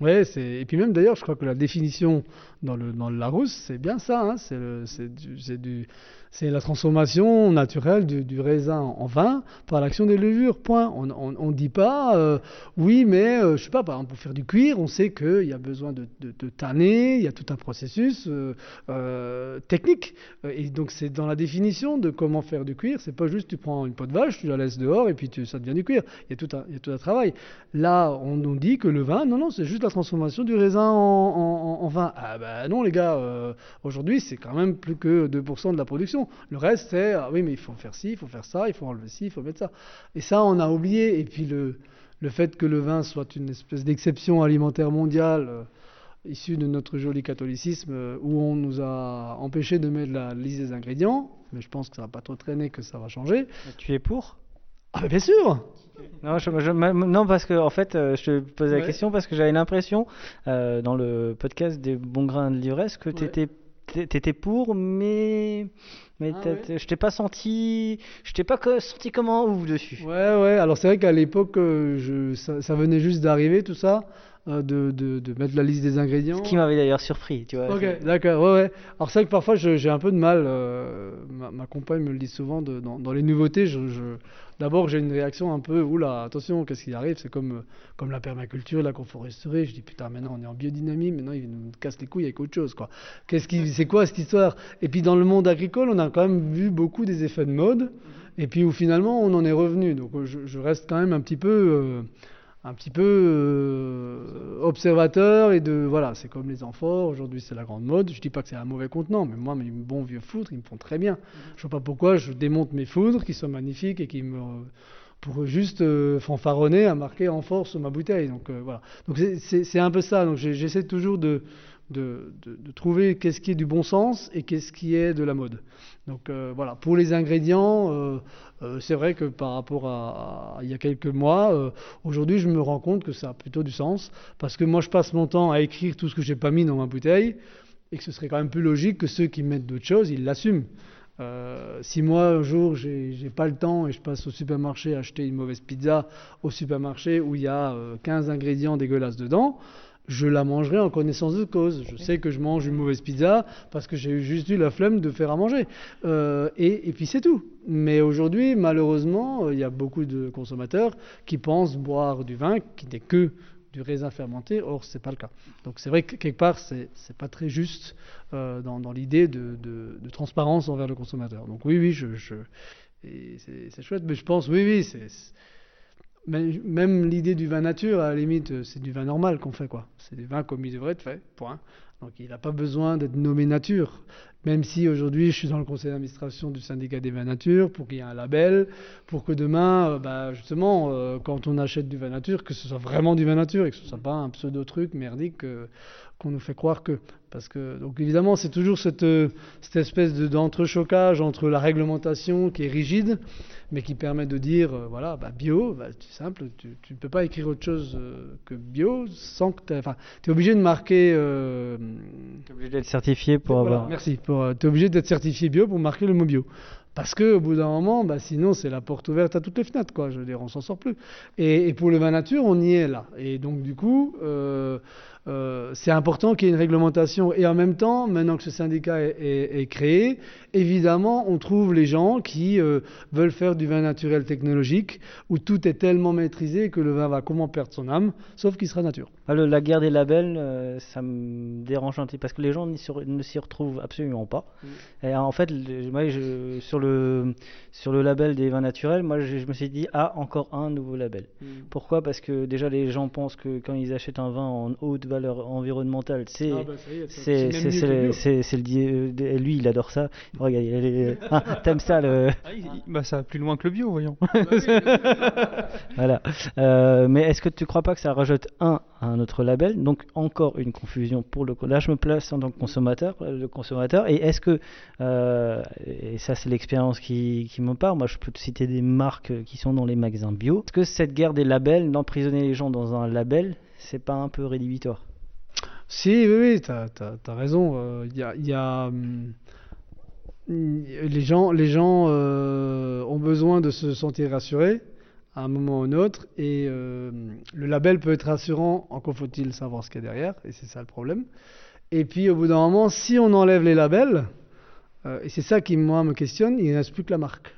Ouais, c'est et puis même d'ailleurs, je crois que la définition dans le dans le Larousse, c'est bien ça. Hein, du c'est du c'est la transformation naturelle du, raisin en vin par l'action des levures. On on dit pas euh, oui, mais euh, je sais pas. Par exemple, pour faire du cuir, on sait qu'il y a besoin de, tanner, il y a tout un processus euh, euh, technique. Euh, Et donc c'est dans la définition de comment faire du cuir. C'est pas juste tu prends une peau de vache, tu la laisses dehors et puis ça devient du cuir. Il y a tout un travail. Là, on nous dit que le vin, non, non, c'est juste la transformation du raisin en, en- vin. Ah bah non, les gars, euh, aujourd'hui, c'est quand même plus que 2% de la production. Le reste, c'est, ah oui, mais il faut faire ci, il faut faire ça, il faut enlever ci, il faut mettre ça. Et ça, on a oublié. Et puis le, le fait que le vin soit une espèce d'exception alimentaire mondiale, euh, issue de notre joli catholicisme, euh, où on nous a empêché de mettre la liste des ingrédients, mais je pense que ça va pas trop traîner, que ça va changer. Tu es pour? Ah bien sûr Non, je- je- m- non, parce que en fait, euh, je te posais la question parce que j'avais l'impression euh, dans le podcast des bons grains de l'ivresse que tu étais, pour, mais mais Ah ouais. je t'ai pas senti, je t'ai pas senti comme un ouf dessus? Ouais, ouais. Alors c'est vrai qu'à l'époque, euh, je, ça, ça venait juste d'arriver, tout ça, euh, de, de, de mettre la liste des ingrédients. Ce qui m'avait d'ailleurs surpris, tu vois. Ok, d'accord, ouais, ouais. Alors c'est vrai que parfois j'ai un peu de mal, euh, ma, ma compagne me le dit souvent, de, dans, dans les nouveautés, je, je- d'abord j'ai une réaction un peu, oula, attention, qu'est-ce qui arrive? C'est comme, euh, la permaculture, la conforesterie, je dis putain, maintenant on est en biodynamie, maintenant ils nous cassent les couilles avec autre chose, quoi. Qu'est-ce qui, c'est quoi cette histoire? Et puis dans le monde agricole, on a quand même vu beaucoup des effets de mode, et puis où finalement on en est revenu, donc je, je reste quand même un petit peu... euh, un petit peu euh, observateur et de voilà c'est comme les amphores aujourd'hui c'est la grande mode. Je dis pas que c'est un mauvais contenant mais moi mes bons vieux foudres ils me font très bien. Je vois pas pourquoi je démonte mes foudres qui sont magnifiques et qui me pour juste euh, fanfaronner à marquer amphore sur ma bouteille. Donc euh, voilà. Donc c'est- un peu ça. Donc j'essaie toujours de de, trouver qu'est-ce qui est du bon sens et qu'est-ce qui est de la mode. Donc euh, voilà, pour les ingrédients, euh, euh, c'est vrai que par rapport à, il y a quelques mois, aujourd'hui je me rends compte que ça a plutôt du sens, parce que moi je passe mon temps à écrire tout ce que j'ai pas mis dans ma bouteille, et que ce serait quand même plus logique que ceux qui mettent d'autres choses, ils l'assument. Si moi un jour j'ai pas le temps et je passe au supermarché acheter une mauvaise pizza au supermarché où il y a euh, 15 ingrédients dégueulasses dedans, je la mangerai en connaissance de cause. Je sais que je mange une mauvaise pizza parce que j'ai juste eu la flemme de faire à manger. Euh, et, et, puis c'est tout. Mais aujourd'hui, malheureusement, euh, il y a beaucoup de consommateurs qui pensent boire du vin qui n'est que du raisin fermenté, or c'est pas le cas. Donc c'est vrai que quelque part c'est c'est pas très juste euh, dans, dans l'idée de, de, de, transparence envers le consommateur. Donc oui oui je, je c'est chouette, mais je pense oui oui c'est même l'idée du vin nature, à la limite, c'est du vin normal qu'on fait, quoi. C'est du vin comme il devrait être fait, point. Donc il n'a pas besoin d'être nommé nature. Même si aujourd'hui je suis dans le conseil d'administration du syndicat des vins nature pour qu'il y ait un label, pour que demain, euh, bah, justement, euh, quand on achète du vin nature, que ce soit vraiment du vin nature et que ce soit pas un pseudo truc merdique euh, qu'on nous fait croire que. Parce que, donc évidemment, c'est toujours cette, cette espèce d'entrechoquage entre la réglementation qui est rigide, mais qui permet de dire, voilà, bah, bio, bah, c'est simple, tu ne peux pas écrire autre chose que bio sans que tu Enfin, tu es obligé de marquer. Euh, tu es obligé d'être certifié pour voilà, avoir. Merci. Tu es obligé d'être certifié bio pour marquer le mot bio. Parce qu'au bout d'un moment, bah, sinon c'est la porte ouverte à toutes les fenêtres, quoi. Je veux dire, on s'en sort plus. Et, et, pour le vin nature, on y est là. Et donc du coup, euh, euh, c'est important qu'il y ait une réglementation. Et en même temps, maintenant que ce syndicat est, est, est créé, évidemment, on trouve les gens qui euh, veulent faire du vin naturel technologique, où tout est tellement maîtrisé que le vin va comment perdre son âme, sauf qu'il sera nature. Ah, la guerre des labels, euh, ça me dérange un petit parce que les gens ne s'y retrouvent absolument pas. Mm. Et en fait, moi, je, sur, le, sur le label des vins naturels, moi, je, je me suis dit, ah, encore un nouveau label. Mm. Pourquoi? Parce que déjà, les gens pensent que quand ils achètent un vin en haute valeur environnementale, c'est ah bah, c'est c'est le lui, il adore ça. Regarde, il est, ah, t'aimes ça le ah, il, bah ça va plus loin que le bio, voyons. voilà. Euh, mais est-ce que tu crois pas que ça rajoute un à un autre label? Donc encore une confusion pour le. Là, je me place en tant que consommateur, le consommateur. Et est-ce que euh, et ça c'est l'expérience qui, qui me parle. Moi, je peux te citer des marques qui sont dans les magasins bio. Est-ce que cette guerre des labels, d'emprisonner les gens dans un label, c'est pas un peu rédhibitoire? Si, oui, oui, tu as, raison. Il euh, a, y a hum, les gens, les gens euh, ont besoin de se sentir rassurés à un moment ou un autre, et euh, le label peut être rassurant, encore faut-il savoir ce qu'il y a derrière, et c'est ça le problème. Et puis au bout d'un moment, si on enlève les labels, et c'est ça qui moi me questionne, il ne reste plus que la marque.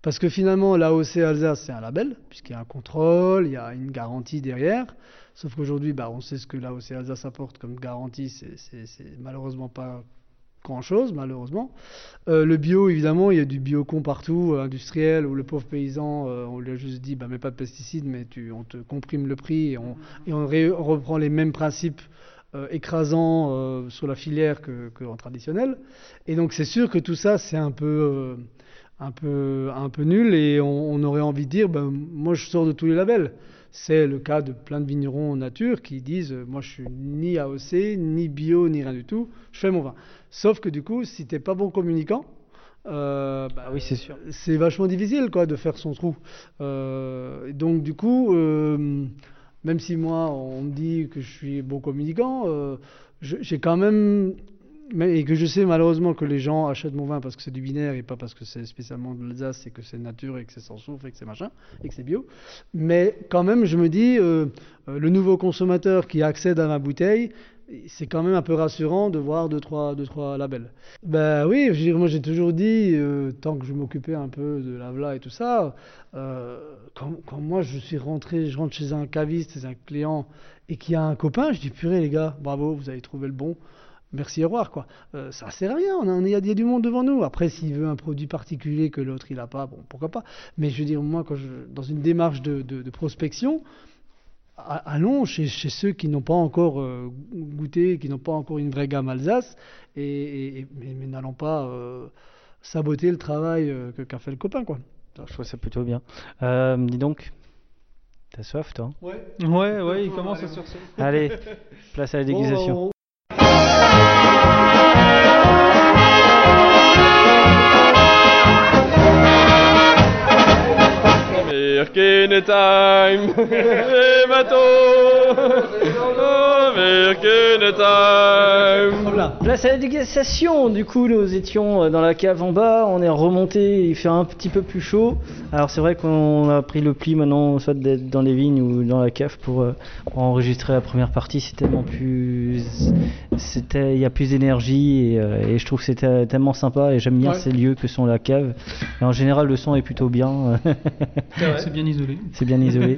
Parce que finalement, l'AOC Alsace, c'est un label, puisqu'il y a un contrôle, il y a une garantie derrière. Sauf qu'aujourd'hui, bah, on sait ce que l'AOC Alsace apporte comme garantie, c'est malheureusement pas grand-chose, malheureusement. Euh, le bio, évidemment, il y a du biocon partout, euh, industriel, où le pauvre paysan, euh, on lui a juste dit, bah, mais pas de pesticides, mais tu, on te comprime le prix et on, et on, ré, on reprend les mêmes principes écrasants sur la filière qu'en que traditionnel. Et donc c'est sûr que tout ça, c'est un peu un peu, un peu nul et on, on, aurait envie de dire ben, moi je sors de tous les labels. C'est le cas de plein de vignerons en nature qui disent moi je suis ni AOC, ni bio, ni rien du tout, je fais mon vin. Sauf que du coup, si t'es pas bon communicant, euh, bah, ah oui, c'est sûr. C'est vachement difficile quoi de faire son trou. Euh, donc du coup, euh, même si moi on me dit que je suis bon communicant, euh, j'ai quand même et que je sais malheureusement que les gens achètent mon vin parce que c'est du binaire et pas parce que c'est spécialement de l'Alsace et que c'est nature et que c'est sans soufre et que c'est machin et que c'est bio. Mais quand même, je me dis, euh, euh, le nouveau consommateur qui accède à ma bouteille, c'est quand même un peu rassurant de voir deux trois, deux, trois labels. Ben oui, moi j'ai toujours dit, euh, tant que je m'occupais un peu de l'Avla et tout ça, quand, quand, moi je suis rentré, je rentre chez un caviste, chez un client, et qu'il y a un copain, je dis purée les gars, bravo, vous avez trouvé le bon merci au revoir quoi. Euh, ça sert à rien, il y, a, y, a du monde devant nous. Après, s'il veut un produit particulier que l'autre il a pas, bon pourquoi pas. Mais je veux dire, moi, quand je, dans une démarche de, de, de prospection, allons chez, chez, ceux qui n'ont pas encore euh, goûté, qui n'ont pas encore une vraie gamme Alsace, et, et mais, mais n'allons pas euh, saboter le travail euh, qu'a fait le copain quoi. Je trouve ça plutôt bien. Euh, dis donc, t'as soif toi Ouais. Ouais, ouais, il commence à sursaut. Allez, place à la dégustation. Virkene time, Evato, Time. Hop là, passe à la dégustation. Du coup, nous étions euh, dans la cave en bas, on est remonté, il fait un petit peu plus chaud. Alors c'est vrai qu'on a pris le pli maintenant, soit d'être dans les vignes ou dans la cave pour, euh, pour enregistrer la première partie. C'est tellement plus, c'était, il y a plus d'énergie et, euh, et je trouve que c'était tellement sympa et j'aime bien Ouais. ces lieux que sont la cave. Et en général, le son est plutôt bien. C'est bien isolé. C'est bien isolé.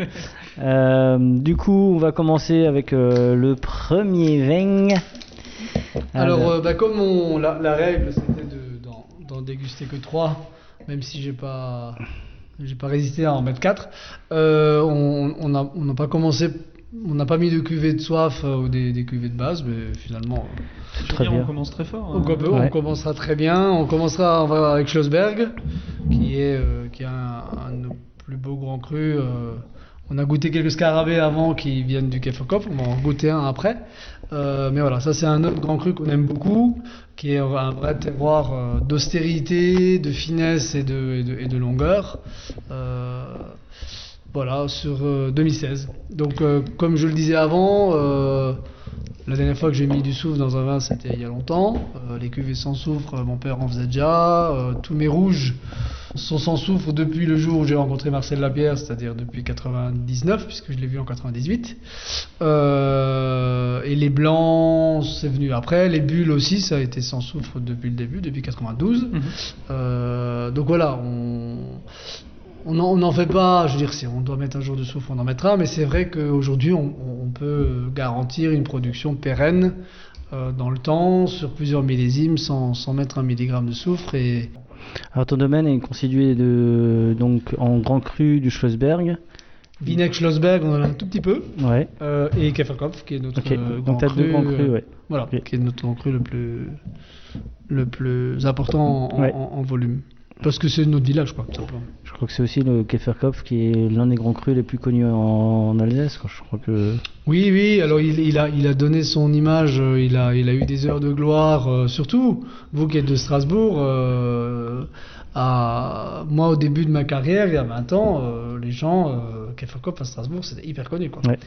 Euh, du coup, on va commencer avec euh, le premier vin. Alors, Alors, euh, bah, comme on, la, la règle c'était de- d'en déguster que 3, même si j'ai pas, j'ai pas résisté à en mettre 4, on on n'a on pas commencé, on n'a pas mis de cuvée de soif euh, ou des, des cuvées de base, mais finalement, Très dire, bien. on commence très fort. on, hein. on Ouais. commencera très bien. On commencera on va avec Schlossberg, qui est, euh, qui est un, un de nos plus beaux grands crus. On a goûté quelques scarabées avant qui viennent du Kefferkopf, on va en goûter un après. Euh, mais voilà, ça c'est un autre grand cru qu'on aime beaucoup, qui est un vrai terroir euh, d'austérité, de finesse et de, longueur. Euh, voilà, sur euh, 2016. Donc, comme je le disais avant, la dernière fois que j'ai mis du soufre dans un vin, c'était il y a longtemps. Les cuvées sans soufre, mon père en faisait déjà. Tous mes rouges sont sans soufre depuis le jour où j'ai rencontré Marcel Lapierre, c'est-à-dire depuis 99, puisque je l'ai vu en 98. Euh, et les blancs, c'est venu après. Les bulles aussi, ça a été sans soufre depuis le début, depuis 92. Mhm. Euh, donc voilà, on on n'en fait pas, je veux dire, si on doit mettre un jour de soufre, on en mettra, mais c'est vrai qu'aujourd'hui, on, on peut garantir une production pérenne euh, dans le temps, sur plusieurs millésimes, sans, sans mettre un milligramme de soufre. Et alors, ton domaine est constitué de donc en grand cru du Schlossberg. Vinek Schlossberg, on en a un tout petit peu, Ouais. euh, et Kefferkopf, qui est notre Ok. euh, grand donc t'as cru. deux grands crus, euh, ouais. Voilà, qui est notre grand cru le plus, le plus important en, Ouais. en- en volume. Parce que c'est notre village, quoi, tout simplement. Je crois que c'est aussi le Kefferkopf qui est l'un des grands crus les plus connus en, en Alsace. quoi. Je crois que Oui, oui, alors il, il a, il a donné son image, euh, il a, il a eu des heures de gloire, euh, surtout vous qui êtes de Strasbourg. euh, à, moi, au début de ma carrière, il y a 20 ans, euh, les gens, euh, Kefferkopf à Strasbourg, c'était hyper connu. Quoi. Ouais.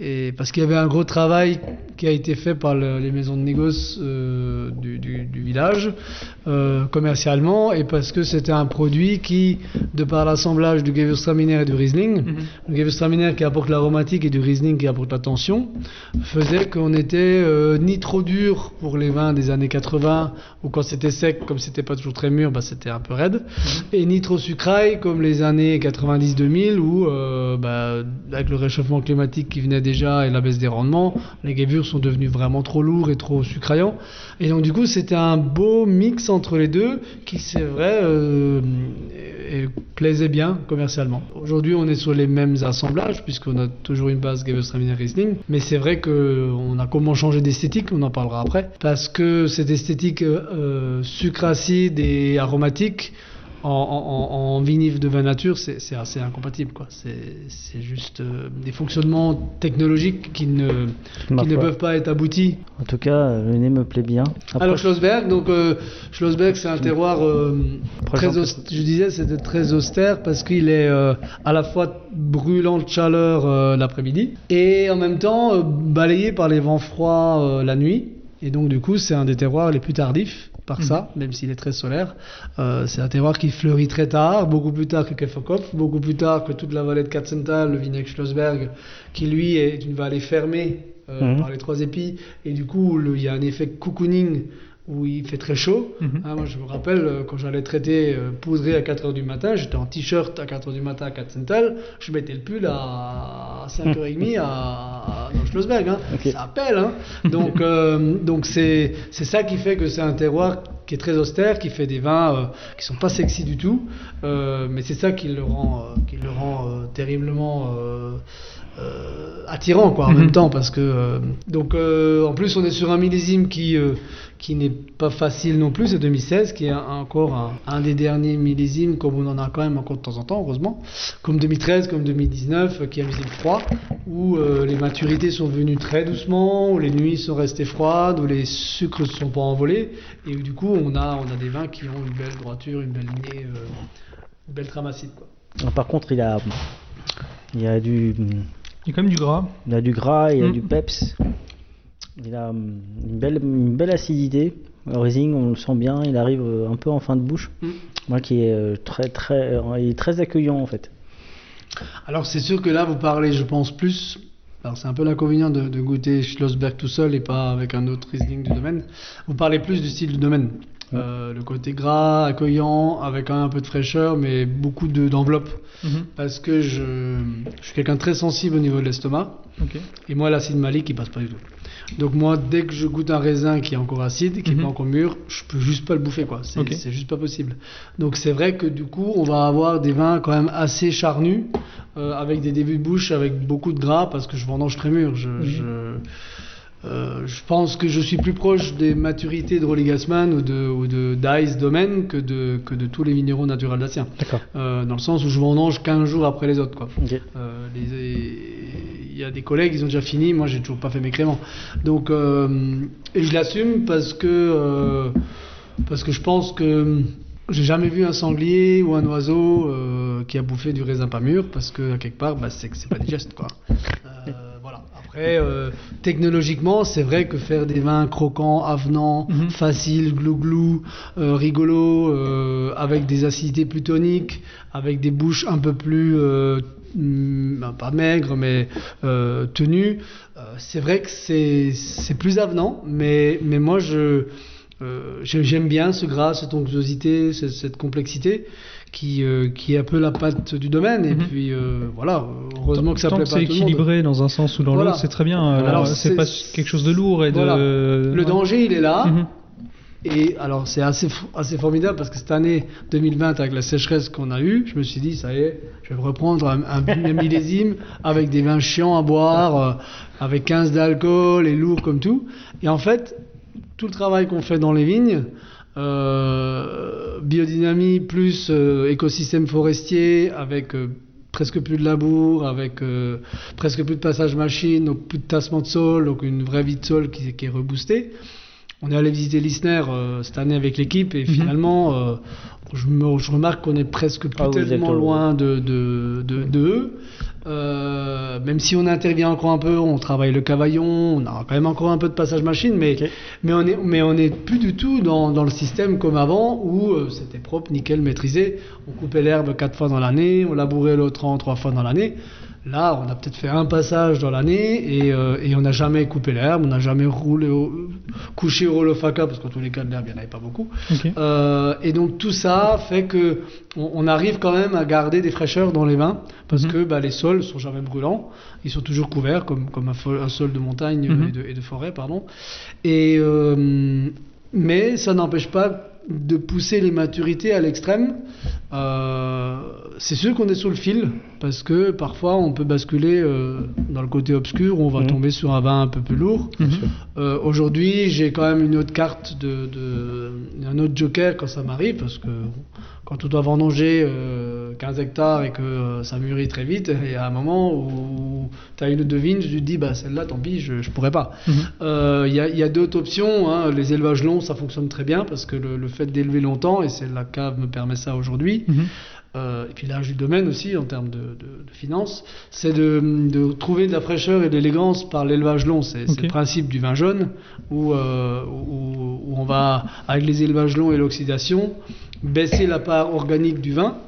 Et parce qu'il y avait un gros travail qui a été fait par le- les maisons de négoce euh, du, du- du village, euh, commercialement, et parce que c'était un produit qui, de par l'assemblage du Gewürztraminer et du Riesling, Mhm. le Gewürztraminer qui apporte l'aromatique et du Riesling qui apporte la tension, faisait qu'on était euh, ni trop dur pour les vins des années 80, ou quand c'était sec, comme c'était pas toujours très mûr, bah, c'était un peu raide, et ni trop sucraille comme les années 90-2000, où euh, bah, avec le réchauffement climatique qui venait déjà et la baisse des rendements, les Gewürz sont devenus vraiment trop lourds et trop sucraillants. Et donc du coup, c'était un beau mix entre les deux qui, c'est vrai, euh, et- plaisait bien commercialement. Aujourd'hui, on est sur les mêmes assemblages puisqu'on a toujours une base Gewürztraminer Riesling, mais c'est vrai que on a comment changer d'esthétique, on en parlera après, parce que cette esthétique euh, sucre acide et aromatique en, en, en- en vinif de vin nature, c'est assez incompatible. C'est juste euh, des fonctionnements technologiques qui ne, qui marche ne pas. peuvent pas être aboutis En tout cas, euh, le nez me plaît bien. Après, alors Schlossberg, donc euh, Schlossberg, c'est un terroir euh, très austère. Je disais, c'était très austère parce qu'il est euh, à la fois brûlant de chaleur euh, l'après-midi et en même temps euh, balayé par les vents froids euh, la nuit. Et donc du coup, c'est un des terroirs les plus tardifs par ça, même s'il est très solaire. Euh, c'est un terroir qui fleurit très tard, beaucoup plus tard que Kefferkopf, beaucoup plus tard que toute la vallée de Katzenthal, le Vinek Schlossberg, qui lui est une vallée fermée euh, Mhm. par les trois épis. Et du coup, il y a un effet cocooning où il fait très chaud. Mhm. Hein, moi, je me rappelle euh, quand j'allais traiter euh, poudrer à 4h du matin, j'étais en t-shirt à 4h du matin à Katzenthal, je mettais le pull à 5h30 à, dans Schlossberg. Hein. Ça appelle. Hein. Donc, euh, donc c'est, c'est ça qui fait que c'est un terroir qui est très austère, qui fait des vins euh, qui sont pas sexy du tout, mais c'est ça qui le rend, qui le rend terriblement attirant quoi en Mhm. même temps parce que donc en plus on est sur un millésime qui qui n'est pas facile non plus c'est 2016 qui est un- encore un, un des derniers millésimes comme on en a quand même encore de temps en temps heureusement comme 2013 comme 2019 euh, qui est un millésime froid où euh, les maturités sont venues très doucement où les nuits sont restées froides où les sucres ne sont pas envolés et où du coup on a on a des vins qui ont une belle droiture une belle lignée euh, une belle trame acide quoi Par contre, il a, il y a du, Il y a quand même du gras. il y a du gras, il y a Mm. du peps. Il a hum, une belle, une belle acidité. Le Riesling, on le sent bien, il arrive euh, un peu en fin de bouche. Mm. Moi qui est euh, très, très, euh, il est très accueillant en fait. Alors c'est sûr que là vous parlez, je pense, plus. Alors c'est un peu l'inconvénient de, de goûter Schlossberg tout seul et pas avec un autre Riesling du domaine. Vous parlez plus du style du domaine. Euh, le côté gras, accueillant, avec quand même un peu de fraîcheur, mais beaucoup de- d'enveloppe. Mhm. Parce que je, je suis quelqu'un de très sensible au niveau de l'estomac. Et moi, l'acide malique, il passe pas du tout. Donc moi, dès que je goûte un raisin qui est encore acide, qui est Mhm. pas encore mûr, je peux juste pas le bouffer, quoi. C'est Ok. c'est juste pas possible. Donc c'est vrai que du coup, on va avoir des vins quand même assez charnus, euh, avec des débuts de bouche, avec beaucoup de gras, parce que je vendange très mûr. Je, Mhm. je, euh, je pense que je suis plus proche des maturités de Rolly Gassman ou de, ou de Dice Domaine que de, que de tous les minéraux naturels. D'accord. Euh, dans le sens où je vendange 15 jours après les autres, quoi. Euh, les- Il y a des collègues, ils ont déjà fini, moi j'ai toujours pas fait mes créments. Donc, et je l'assume parce que, parce que je pense que j'ai jamais vu un sanglier ou un oiseau qui a bouffé du raisin pas mûr parce que à quelque part, bah, c'est que c'est pas digeste quoi. Après, euh, technologiquement, c'est vrai que faire des vins croquants, avenants, Mhm. faciles, glou-glou, euh, rigolos, euh, avec des acidités plus toniques, avec des bouches un peu plus, hmm, ben, pas maigres, mais tenues, c'est vrai que c'est plus avenant, mais, mais moi je j'aime bien ce gras, cette onctuosité, cette, cette complexité qui, euh, qui est un peu la patte du domaine. Et Mhm. puis euh, voilà, heureusement que ça plaît que pas c'est monde. équilibré dans un sens ou dans Voilà. l'autre, c'est très bien. Alors, Alors, c'est pas quelque chose de lourd et Voilà. de. Le Ouais. danger, il est là. Mhm. Et alors, c'est assez, assez formidable parce que cette année 2020, avec la sécheresse qu'on a eue, je me suis dit, ça y est, je vais reprendre un, un, un millésime avec des vins chiants à boire, euh, avec 15 d'alcool et lourd comme tout. Et en fait, tout le travail qu'on fait dans les vignes, euh, biodynamie plus euh, écosystème forestier, avec euh, presque plus de labour, avec presque plus de passage machine, donc plus de tassement de sol, donc une vraie vie de sol qui, qui est reboostée. On est allé visiter l'ISNER cette année avec l'équipe et finalement, euh, je, me- je remarque qu'on est presque plus Ah, êtes tellement loin de, de, de, de eux. Euh, même si on intervient encore un peu, on travaille le cavaillon, on a quand même encore un peu de passage machine, mais, on est, mais on est plus du tout dans, dans le système comme avant où euh, c'était propre, nickel, maîtrisé. On coupait l'herbe quatre fois dans l'année, on labourait l'autre rang trois fois dans l'année. Là, on a peut-être fait un passage dans l'année et, euh, et on n'a jamais coupé l'herbe, on n'a jamais roulé au, couché au holofaca parce qu'en tous les cas de l'herbe, il n'y en avait pas beaucoup. Euh, et donc tout ça fait que on, on arrive quand même à garder des fraîcheurs dans les vins parce Mhm. que bah, les sols sont jamais brûlants, ils sont toujours couverts comme, comme un, sol de montagne Mhm. et, de, et de forêt, pardon. Et euh, mais ça n'empêche pas de pousser les maturités à l'extrême. Euh, c'est sûr qu'on est sous le fil parce que parfois on peut basculer euh, dans le côté obscur où on va Mhm. tomber sur un vin un peu plus lourd. Euh, Aujourd'hui, j'ai quand même une autre carte, de, de- un autre joker quand ça m'arrive, parce que quand on doit vendanger euh, 15 hectares et que ça mûrit très vite, il y a un moment où tu as une deux vignes, tu te dis, bah, celle-là, tant pis, je ne pourrais pas. Mhm. Euh, Il y a, il y a d'autres options, hein. les élevages longs, ça fonctionne très bien, parce que le, le fait d'élever longtemps, et c'est la cave me permet ça aujourd'hui, Mhm. euh, et puis l'âge du domaine aussi en termes de, de- de finances, c'est de, de trouver de la fraîcheur et de l'élégance par l'élevage long. C'est le principe du vin jaune où, euh, où, où on va, avec les élevages longs et l'oxydation, baisser la part organique du vin.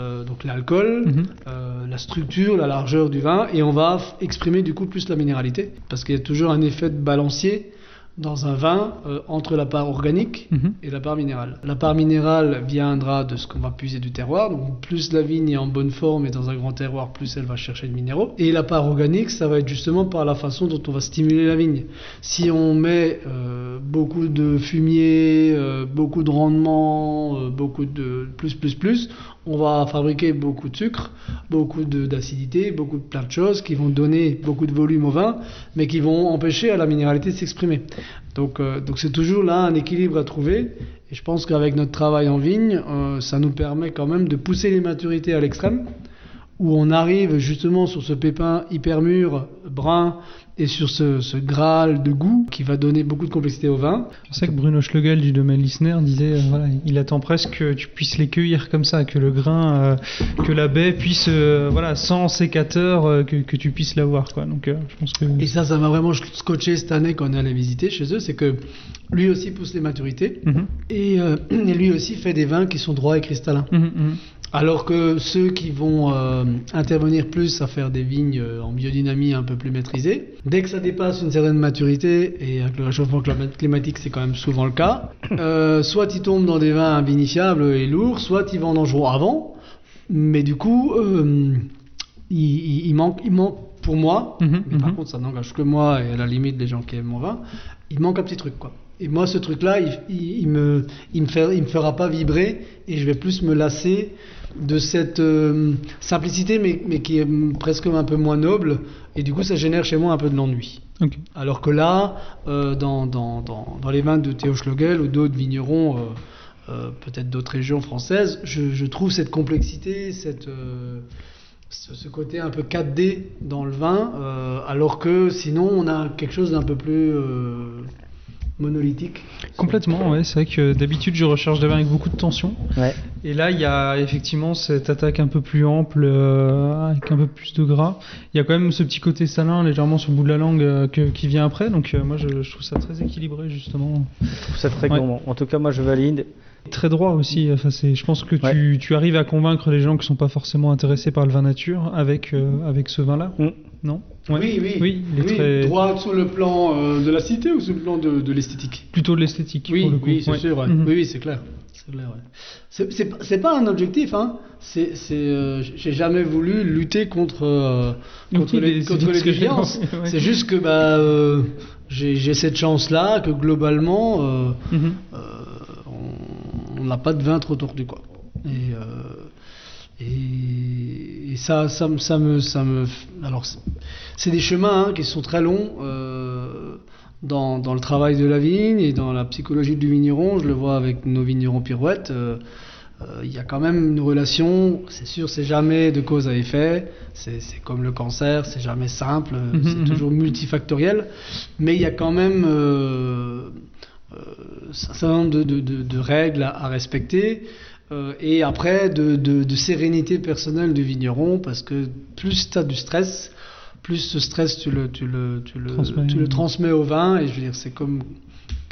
euh, donc l'alcool, Mhm. la structure, la largeur du vin, et on va exprimer du coup plus la minéralité, parce qu'il y a toujours un effet de balancier dans un vin euh, entre la part organique Mhm. et la part minérale. La part minérale viendra de ce qu'on va puiser du terroir, donc plus la vigne est en bonne forme et dans un grand terroir, plus elle va chercher de minéraux. Et la part organique, ça va être justement par la façon dont on va stimuler la vigne. Si on met euh, beaucoup de fumier, euh, beaucoup de rendement, beaucoup de plus, plus, plus, on va fabriquer beaucoup de sucre, beaucoup d'acidité, beaucoup de plein de choses qui vont donner beaucoup de volume au vin, mais qui vont empêcher à la minéralité de s'exprimer. Donc, euh, donc c'est toujours là un équilibre à trouver. Et je pense qu'avec notre travail en vigne, euh, ça nous permet quand même de pousser les maturités à l'extrême, où on arrive justement sur ce pépin hyper mûr, brun, et sur ce, ce graal de goût qui va donner beaucoup de complexité au vin. Je sais que Bruno Schlegel du domaine Lissner disait, euh, voilà, il attend presque que tu puisses les cueillir comme ça, que le grain, euh, que la baie puisse, euh, voilà, sans sécateur, que, que tu puisses l'avoir, quoi. Donc, je pense que. Et ça, ça m'a vraiment scotché cette année quand on est allé visiter chez eux, c'est que lui aussi pousse les maturités Mhm. et, et lui aussi fait des vins qui sont droits et cristallins. Mhm, mhm. Alors que ceux qui vont euh, intervenir plus à faire des vignes euh, en biodynamie un peu plus maîtrisées, dès que ça dépasse une certaine maturité, et avec le réchauffement clima- climatique c'est quand même souvent le cas, euh, soit ils tombent dans des vins invinifiables et lourds, soit ils vendent en jour avant, mais du coup, euh, il, il- il manque, il manque pour moi, Mhm, mais par mhm. contre ça n'engage que moi et à la limite des gens qui aiment mon vin, il manque un petit truc quoi. Et moi ce truc là, il, il, il me, il, me fait, il me fera pas vibrer et je vais plus me lasser de cette euh, simplicité mais, mais qui est presque un peu moins noble et du coup ça génère chez moi un peu de l'ennui. Alors que là, euh, dans, dans, dans, dans les vins de Théo Schlogel ou d'autres vignerons, euh, peut-être d'autres régions françaises, je, je trouve cette complexité, cette, ce, ce côté un peu 4D dans le vin, euh, alors que sinon on a quelque chose d'un peu plus euh, monolithique. Complètement, ouais. C'est vrai que d'habitude, je recherche des vins avec beaucoup de tension. Ouais. Et là, il y a effectivement cette attaque un peu plus ample, euh, avec un peu plus de gras. Il y a quand même ce petit côté salin légèrement sur le bout de la langue euh, que- qui vient après. Donc, euh, moi, je, je trouve ça très équilibré, justement. Je trouve ça très Ouais. gourmand. En tout cas, moi, je valide. Très droit aussi. Enfin, c'est, je pense que tu, Ouais. tu arrives à convaincre les gens qui sont pas forcément intéressés par le vin nature avec, euh, avec ce vin-là. Mm. Non Ouais. Oui, oui, Oui, il est Oui, très. droit sur le plan euh, de la cité ou sur le plan de, de l'esthétique? Plutôt de l'esthétique. Oui, pour le coup. oui, c'est Ouais. sûr. ouais. Mhm. Oui, oui, c'est clair. C'est clair, ouais. C'est- C'est pas- c'est pas un objectif, hein. C'est, c'est, euh, j'ai jamais voulu lutter contre, euh, contre Oui, les, contre les déviances. ouais. C'est juste que bah, euh, j'ai, j'ai cette chance-là que globalement, euh, Mhm. On- n'a pas de vin trop tordu, quoi. Et, euh, et, et ça, ça, me- ça me, ça me, alors c'est- des chemins hein, qui sont très longs euh, dans, dans le travail de la vigne et dans la psychologie du vigneron. Je le vois avec nos vignerons pirouettes. euh, Il y a quand même une relation, c'est sûr, c'est jamais de cause à effet, c'est comme le cancer, c'est jamais simple, c'est toujours multifactoriel, mais il y a quand même un certain nombre de, de- de- de règles à, à respecter. euh, et après, de, sérénité personnelle du vigneron, parce que plus tu as du stress, plus ce stress, tu le, tu le, tu le, Transmets. tu le transmets au vin. Et je veux dire, c'est comme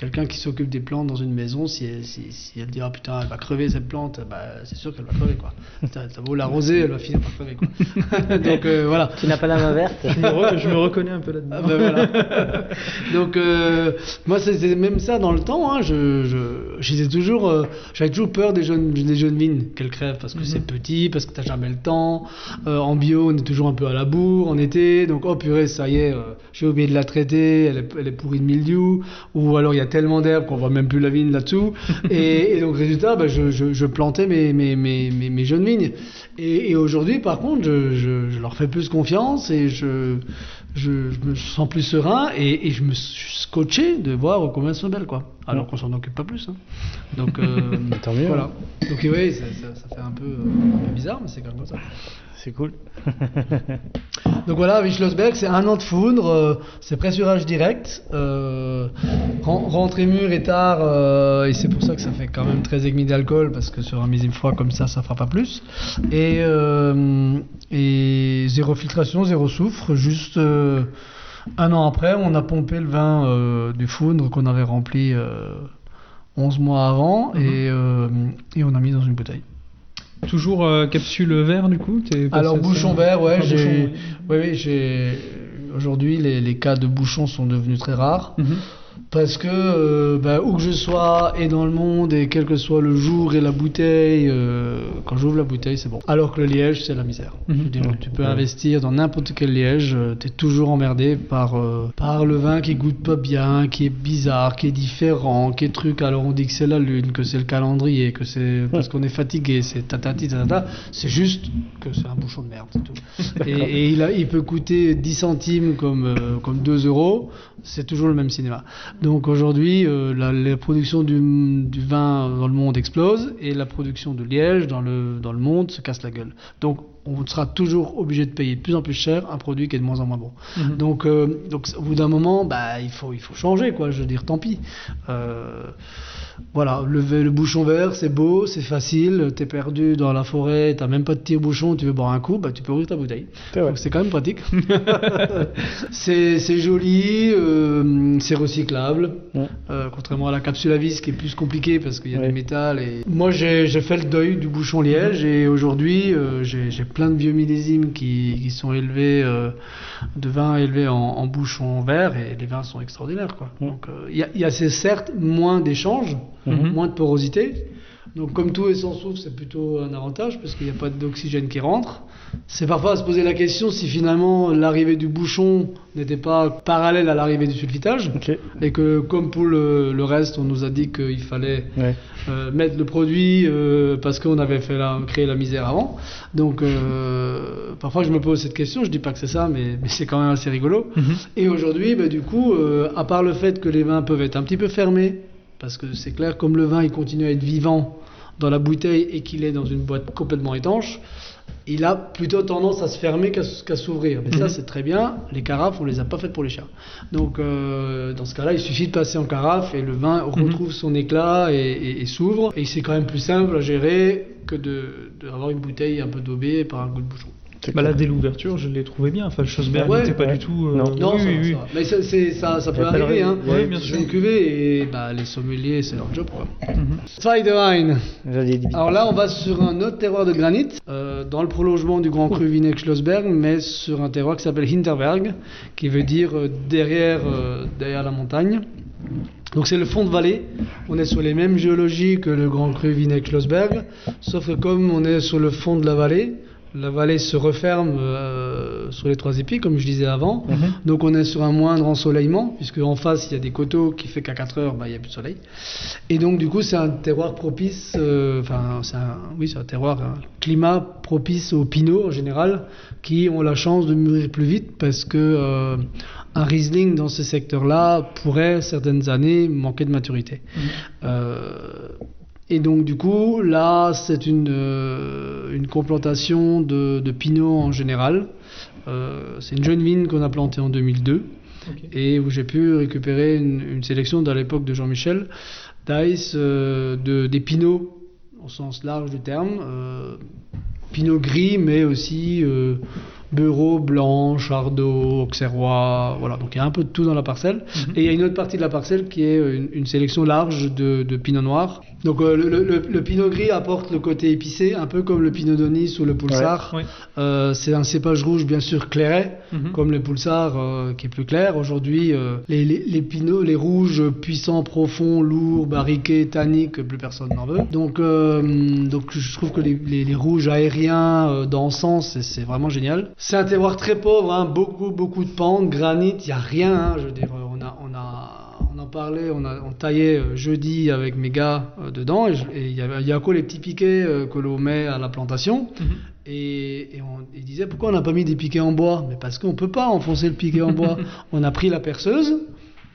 quelqu'un qui s'occupe des plantes dans une maison. Si elle, si, si elle dit, ah putain, elle va crever cette plante, bah, c'est sûr qu'elle va crever. quoi. T'as beau l'arroser, elle va finir par crever. Quoi. Donc euh, voilà. Tu n'as pas la main verte Je me, re- je me reconnais un peu là-dedans. Ah ben voilà. Donc euh, moi c'était même ça dans le temps. Hein, je, je- toujours, euh, j'avais toujours peur des jeunes, des jeunes vignes qu'elles crèvent parce que c'est petit, parce que t'as jamais le temps. Euh, en bio, on est toujours un peu à la bourre en été. Donc oh purée, ça y est, euh, j'ai oublié de la traiter, elle est, elle est pourrie de mildiou. Ou alors il y a tellement d'herbes qu'on voit même plus la vigne là-dessous. et, et donc résultat, bah, je, je, je plantais mes, mes, mes, mes, mes jeunes vignes. Et, et aujourd'hui, par contre, je, je, leur fais plus confiance et je, me sens plus serein et, et je me suis scotché de voir combien elles sont belles, quoi. Alors qu'on s'en occupe pas plus. hein. Donc, euh, Tant mieux, Voilà. Donc, oui, ça, ça, ça fait un peu, euh, un peu bizarre, mais c'est quand même comme ça. C'est cool. Donc voilà, Wischlossberg, c'est un an de foudre, euh, c'est pressurage direct, euh, ren- rentrée mûre et tard, euh, et c'est pour ça que ça fait quand même 13 et demi d'alcool, parce que sur un millésime froid comme ça, ça fera pas plus. Et, et zéro filtration, zéro soufre, juste un an après, on a pompé le vin du foudre qu'on avait rempli 11 mois avant, et, euh, et on a mis dans une bouteille. Toujours euh, capsule vert du coup Alors bouchon vert, ouais, Ah, j'ai, bouchon. Aujourd'hui, les, les cas de bouchons sont devenus très rares Mhm. Parce que euh, bah, où que je sois et dans le monde et quel que soit le jour et la bouteille, euh, quand j'ouvre la bouteille, c'est bon. Alors que le liège, c'est la misère. Mhm. Je veux dire, tu peux investir dans n'importe quel liège, tu es toujours emmerdé par euh, par le vin qui goûte pas bien, qui est bizarre, qui est différent, qui est truc. Alors on dit que c'est la lune, que c'est le calendrier, que c'est parce qu'on est fatigué, c'est tatati tatata. C'est juste que c'est un bouchon de merde, c'est tout. et et il, a- il peut coûter 10 centimes comme, euh, comme 2 euros, c'est toujours le même cinéma. Donc aujourd'hui, euh, la, production du, du vin dans le monde explose et la production de liège dans le, dans le monde se casse la gueule. Donc on sera toujours obligé de payer de plus en plus cher un produit qui est de moins en moins bon. Mhm. Donc, euh, donc au bout d'un moment, bah, il, faut, il faut changer, quoi. Je veux dire, tant pis. Euh, voilà, le, le bouchon vert, c'est beau, c'est facile. T'es perdu dans la forêt, t'as même pas de tire-bouchon, tu veux boire un coup, bah, tu peux ouvrir ta bouteille. C'est quand même pratique. c'est joli, euh, c'est recyclable. Contrairement à la capsule à vis qui est plus compliquée parce qu'il y a Ouais. du métal. Et... Moi j'ai fait le deuil du bouchon liège et aujourd'hui j'ai j'ai plein de vieux millésimes qui, qui sont élevés, euh, de vins élevés en, en bouchon verre et les vins sont extraordinaires. quoi. Donc euh, il y a, y certes moins d'échanges, Mhm. moins de porosité. Donc comme tout est sans soufre, c'est plutôt un avantage parce qu'il n'y a pas d'oxygène qui rentre. C'est parfois à se poser la question si finalement l'arrivée du bouchon n'était pas parallèle à l'arrivée du sulfitage. Et que comme pour le, le reste, on nous a dit qu'il fallait Ouais. euh, mettre le produit euh, parce qu'on avait fait la, créé la misère avant. Donc euh, parfois je me pose cette question, je dis pas que c'est ça, mais, mais c'est quand même assez rigolo. Et aujourd'hui, bah, du coup, à part le fait que les vins peuvent être un petit peu fermés, parce que c'est clair, comme le vin il continue à être vivant dans la bouteille et qu'il est dans une boîte complètement étanche, il a plutôt tendance à se fermer qu'à s'ouvrir. Mais ça, Mhm. c'est très bien. Les carafes, on les a pas faites pour les chats. Donc, euh, dans ce cas-là, il suffit de passer en carafe et le vin retrouve son éclat et, et- et s'ouvre. Et c'est quand même plus simple à gérer que de d'avoir une bouteille un peu daubée par un goût de bouchon. Bah là, dès l'ouverture, je l'ai trouvé bien. Enfin, le Schosberg Ouais, n'était pas ouais. du tout. euh, Non, oui, ça oui, oui. ça va. Mais ça, c'est- ça, peut pas arriver. Hein. Ouais, bien sûr. une cuvée et bah, les sommeliers, c'est leur job. Quoi. Dire. Alors là, on va sur un autre terroir de granit, euh, dans le prolongement du Grand Cru Vineck Schlossberg, mais sur un terroir qui s'appelle Hinterberg, qui veut dire euh, derrière, euh, derrière la montagne. Donc c'est le fond de vallée. On est sur les mêmes géologies que le Grand Cru Vineck Schlossberg, sauf que comme on est sur le fond de la vallée, la vallée se referme euh, sur les trois épis, comme je disais avant. Donc on est sur un moindre ensoleillement, puisque en face il y a des coteaux qui fait qu'à 4 heures, bah, il n'y a plus de soleil. Et donc du coup c'est un terroir propice, euh, enfin c'est un, oui c'est un terroir, un climat propice aux pinots en général, qui ont la chance de mûrir plus vite parce que euh, un Riesling dans ce secteur-là pourrait certaines années manquer de maturité. Euh, et donc du coup, là, c'est une, euh, une complantation de, de Pinot en général. Euh, c'est une jeune vigne qu'on a plantée en 2002 et où j'ai pu récupérer une, une sélection de l'époque de Jean-Michel d'Ice euh, de, des Pinots au sens large du terme. Euh, Pinot gris, mais aussi Bureau, Blanc, Chardot, Auxerrois, voilà. Donc il y a un peu de tout dans la parcelle. Et il y a une autre partie de la parcelle qui est une, une sélection large de, de Pinot Noir. Donc euh, le, le- le- le Pinot gris apporte le côté épicé, un peu comme le Pinot d'Onis ou le. Ouais, ouais. Euh, c'est un cépage rouge bien sûr clairet, Mhm. comme le Pulsar euh, qui est plus clair. Aujourd'hui, euh, les, les, les Pinots, les rouges puissants, profonds, lourds, barriqués, tanniques, plus personne n'en veut. Donc, donc je trouve que les, les- les rouges aériens d'encens, c'est- c'est vraiment génial. C'est un terroir très pauvre, hein, beaucoup, beaucoup de pentes, granit, il n'y a rien. hein, je veux dire, on a, on parlait, on, a, on taillait euh, jeudi avec mes gars euh, dedans, et il y y a quoi les petits piquets euh, que l'on met à la plantation. Et, et on il disait pourquoi on n'a pas mis des piquets en bois? Mais parce qu'on peut pas enfoncer le piquet en bois. on a pris la perceuse,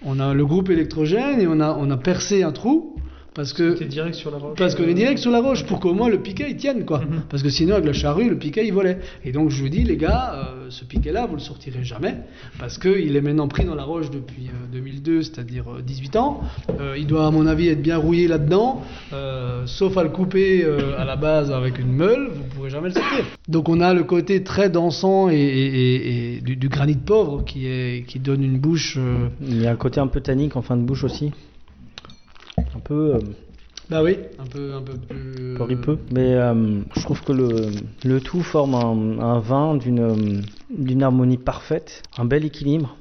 on a le groupe électrogène et on a, on a percé un trou parce que T'es direct sur la roche. parce qu'on est direct sur la roche pour qu'au moins le piquet il tienne quoi. Parce que sinon avec la charrue le piquet il volait. Et donc je vous dis les gars, euh, ce piquet là vous le sortirez jamais parce que il est maintenant pris dans la roche depuis euh, 2002, c'est-à-dire euh, 18 ans. Euh, il doit à mon avis être bien rouillé là-dedans, euh, sauf à le couper euh, à la base avec une meule, vous pourrez jamais le sortir. Donc on a le côté très dansant et, et- et- et du, du granit pauvre qui est qui donne une bouche. euh, Il y a un côté un peu tannique en fin de bouche aussi. Un peu. euh, Bah oui, un peu un peu plus. Mais euh, je trouve que le, le tout forme un, un vin d'une euh, d'une harmonie parfaite, un bel équilibre.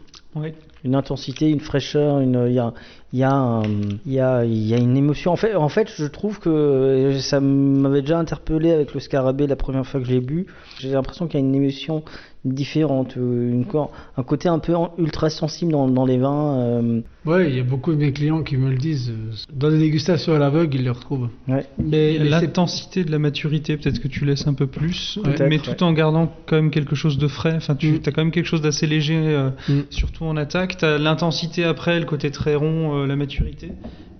Une intensité, une fraîcheur, une, il y a, il y, a un- il y, a, il y a une émotion. En fait, en fait, je trouve que ça m'avait déjà interpellé avec le scarabée la première fois que je l'ai bu. J'ai l'impression qu'il y a une émotion différente, euh, une, un côté un peu ultra sensible dans, dans les vins. euh, Ouais, il y a beaucoup de mes clients qui me le disent. euh, Dans les dégustations à l'aveugle, ils le retrouvent. ouais. Mais, L'intensité de la maturité, peut-être que tu laisses un peu plus, Ouais. mais tout en gardant quand même quelque chose de frais. Enfin, tu Mm. as quand même quelque chose d'assez léger, euh, Mm. surtout en attaque. Tu as l'intensité après, le côté très rond, euh, la maturité.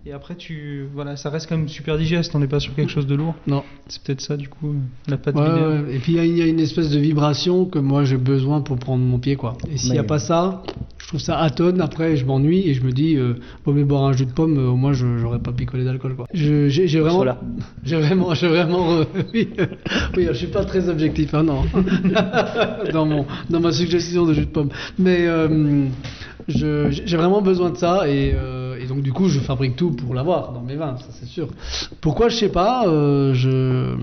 Et après, tu, voilà, ça reste quand même super digeste. On n'est pas sur quelque chose de lourd. Non. C'est peut-être ça, du coup, la pâte Ouais. Et puis il y a- il y, a une espèce de vibration que moi j'ai besoin pour prendre mon pied quoi. Et s'il n'y a pas ça, je trouve ça atone. Après je m'ennuie et je me dis, euh, vaut mieux boire un jus de pomme. euh, au moins je j'aurais pas picolé d'alcool quoi. Je- J'ai j'ai vraiment, j'ai vraiment, j'ai vraiment, euh, oui, oui, je suis pas très objectif, hein, non, dans mon, dans ma suggestion de jus de pomme. Mais euh, je- j'ai vraiment besoin de ça et, et donc du coup je fabrique tout pour l'avoir dans mes vins, ça c'est sûr. Pourquoi je sais pas, je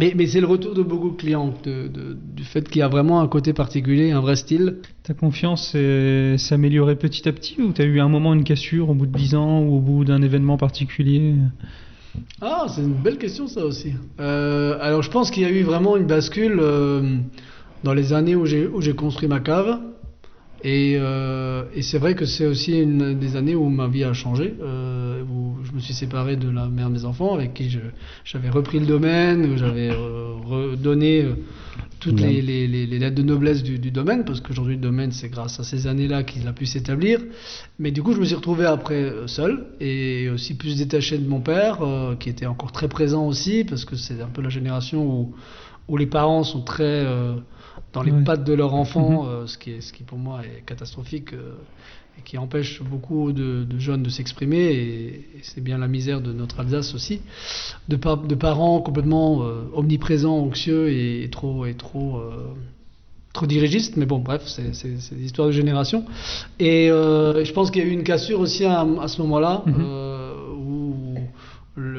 mais, mais c'est le retour de beaucoup de clients, de- de- du fait qu'il y a vraiment un côté particulier, un vrai style. Ta confiance s'est améliorée petit à petit ou t'as eu un moment une cassure au bout de 10 ans ou au bout d'un événement particulier? Ah, c'est une belle question ça aussi. Euh, alors je pense qu'il y a eu vraiment une bascule euh, dans les années où j'ai construit ma cave. Et, euh, et c'est vrai que c'est aussi une des années où ma vie a changé, euh, où je me suis séparé de la mère de mes enfants, avec qui j'avais repris le domaine, où j'avais euh, redonné toutes les, les- les- les lettres de noblesse du, du domaine, parce qu'aujourd'hui le domaine c'est grâce à ces années-là qu'il a pu s'établir. Mais du coup je me suis retrouvé après seul, et aussi plus détaché de mon père, qui était encore très présent aussi, parce que c'est un peu la génération où, où les parents sont très dans les Ouais. pattes de leur enfant, euh, ce, qui est, ce qui pour moi est catastrophique euh, et qui empêche beaucoup de, de jeunes de s'exprimer. Et, et c'est bien la misère de notre Alsace aussi, de, pa- de parents complètement euh, omniprésents, anxieux et, et trop, et trop, euh, trop dirigistes. Mais bon, bref, c'est des histoires de génération. Et euh, je pense qu'il y a eu une cassure aussi à, à ce moment-là. Mhm.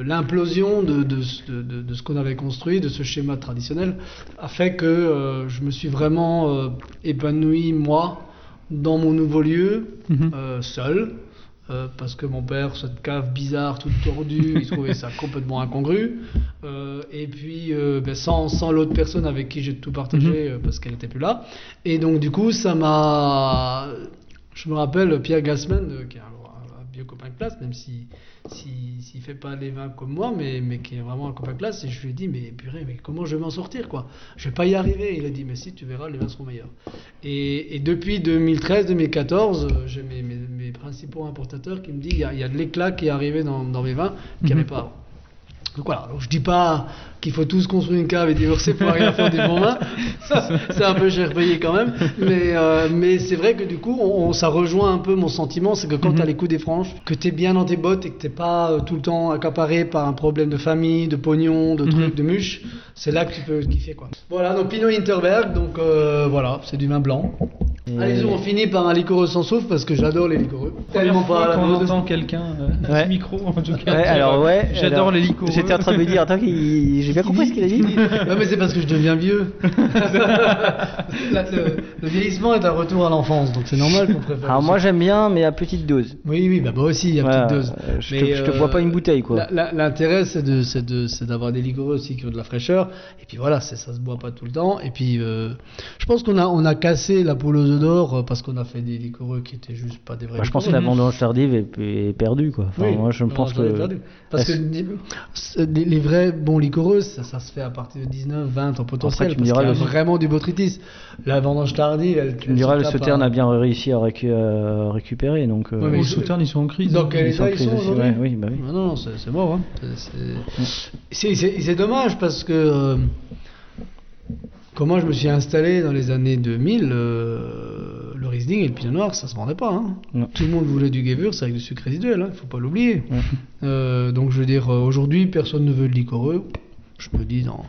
L'implosion de, de, ce- de- de- de ce qu'on avait construit, de ce schéma traditionnel, a fait que euh, je me suis vraiment euh, épanoui, moi, dans mon nouveau lieu, Mhm. euh, seul, euh, parce que mon père, cette cave bizarre, toute tordue, il trouvait ça complètement incongru. Euh, et puis, euh, ben, sans, sans l'autre personne avec qui j'ai tout partagé, Mhm. euh, parce qu'elle n'était plus là. Et donc, du coup, ça m'a... Je me rappelle Pierre Gassman, qui est un vieux copain de classe, même si s'il s'il fait pas les vins comme moi, mais, mais qui est vraiment un copain de classe, et je lui ai dit, mais purée, mais comment je vais m'en sortir, quoi? Je vais pas y arriver. Il a dit, mais si, tu verras, les vins seront meilleurs. Et, et depuis 2013-2014, euh, j'ai mes, mes- mes principaux importateurs qui me disent, il y y a de l'éclat qui est arrivé dans, dans mes vins qu'il n'y avait Mhm. pas avant. Donc voilà, donc je dis pas qu'il faut tous construire une cave et divorcer pour arriver à faire des bons vins. Ça, c'est un peu cher payé quand même. Mais, euh, mais c'est vrai que du coup, on, on- ça rejoint un peu mon sentiment, c'est que quand Mhm. tu as les coups des franges, que tu es bien dans tes bottes et que tu pas euh, tout le temps accaparé par un problème de famille, de pognon, de trucs, Mhm. de muches, c'est là que tu peux kiffer quoi. Voilà, donc Pinot Interberg, donc euh, voilà, c'est du vin blanc. Et- Allez-y, on finit par un liquoreux sans souffle parce que j'adore les liquoreux. Tellement pas à la mode. entend quelqu'un euh, Ouais. micro en tout cas. Ouais, alors euh, ouais. J'adore les liquoreux. J'étais en train de me dire, attends, j'ai bien compris ce qu'il a dit. Non mais c'est parce que je deviens vieux. Le, le vieillissement est un retour à l'enfance, donc c'est normal qu'on préfère. Alors moi j'aime bien, mais à petite dose. Oui, oui, bah moi aussi, à Voilà, petite dose. euh, je te- Mais, je te bois pas une bouteille, quoi. L'intérêt, c'est de, c'est de, c'est d'avoir des liquoreux aussi qui ont de la fraîcheur. Et puis voilà, c'est, ça se boit pas tout le temps. Et puis, euh, je pense qu'on a, on a cassé la poule d'or euh, parce qu'on a fait des liquoreux qui étaient juste pas des vrais. Moi, je pense que la vendange tardive est, est perdue, quoi. Enfin, Oui, moi je pense que. perdu. Parce que Est-ce- les, les- les vrais bons liquoreux, ça, ça se fait à partir de 19, 20 en potentiel. tu me parce diras, qu'il y a le- vraiment du botrytis. La vendange tardive, elle. Tu me diras, le Sauterne a bien réussi à, récu- à récupérer, donc. euh, Ouais, mais je- Sauternes, ils sont en crise. Dans hein. ils sont pris sont aussi, aujourd'hui ouais, oui, bah oui. Non, non, non, c'est mort. Hein. C'est- dommage parce que euh, comment je me suis installé dans les années 2000, euh, le Riesling et le Pinot Noir, ça se vendait pas. hein. Non. Tout le monde voulait du Gewürz avec du sucre résiduel, il ne faut pas l'oublier. Ouais. Euh, donc je veux dire, euh, aujourd'hui, personne ne veut de liquoreux. Je me dis, dans...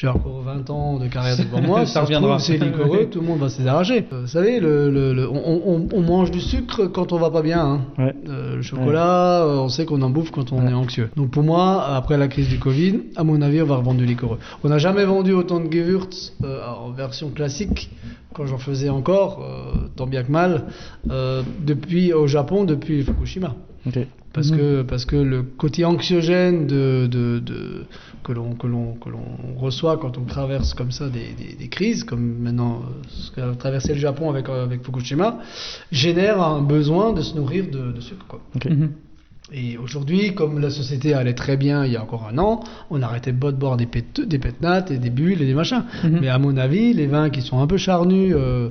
j'ai encore 20 ans de carrière devant moi, Ça si se reviendra. c'est liquoreux, tout le monde va arracher. Euh, vous savez, le, le- le- on, on- on mange du sucre quand on va pas bien. hein. Ouais. Euh, le chocolat, euh, on sait qu'on en bouffe quand on Ouais. est anxieux. Donc pour moi, après la crise du Covid, à mon avis, on va revendre du liquoreux. On n'a jamais vendu autant de Gewürz euh, en version classique, quand j'en faisais encore, euh, tant bien que mal, euh, depuis au Japon, depuis Fukushima. Ok. Parce, Mhm. que, parce que le côté anxiogène de, de, de- que l'on que l'on que l'on reçoit quand on traverse comme ça des, des, des crises, comme maintenant euh, ce qu'a traversé le Japon avec, euh, avec Fukushima, génère un besoin de se nourrir de, de sucre. Quoi. Mhm. Et aujourd'hui, comme la société allait très bien il y a encore un an, on arrêtait pas de boire des, pét des pétnates et des bulles et des machins. Mhm. Mais à mon avis, les vins qui sont un peu charnus, euh,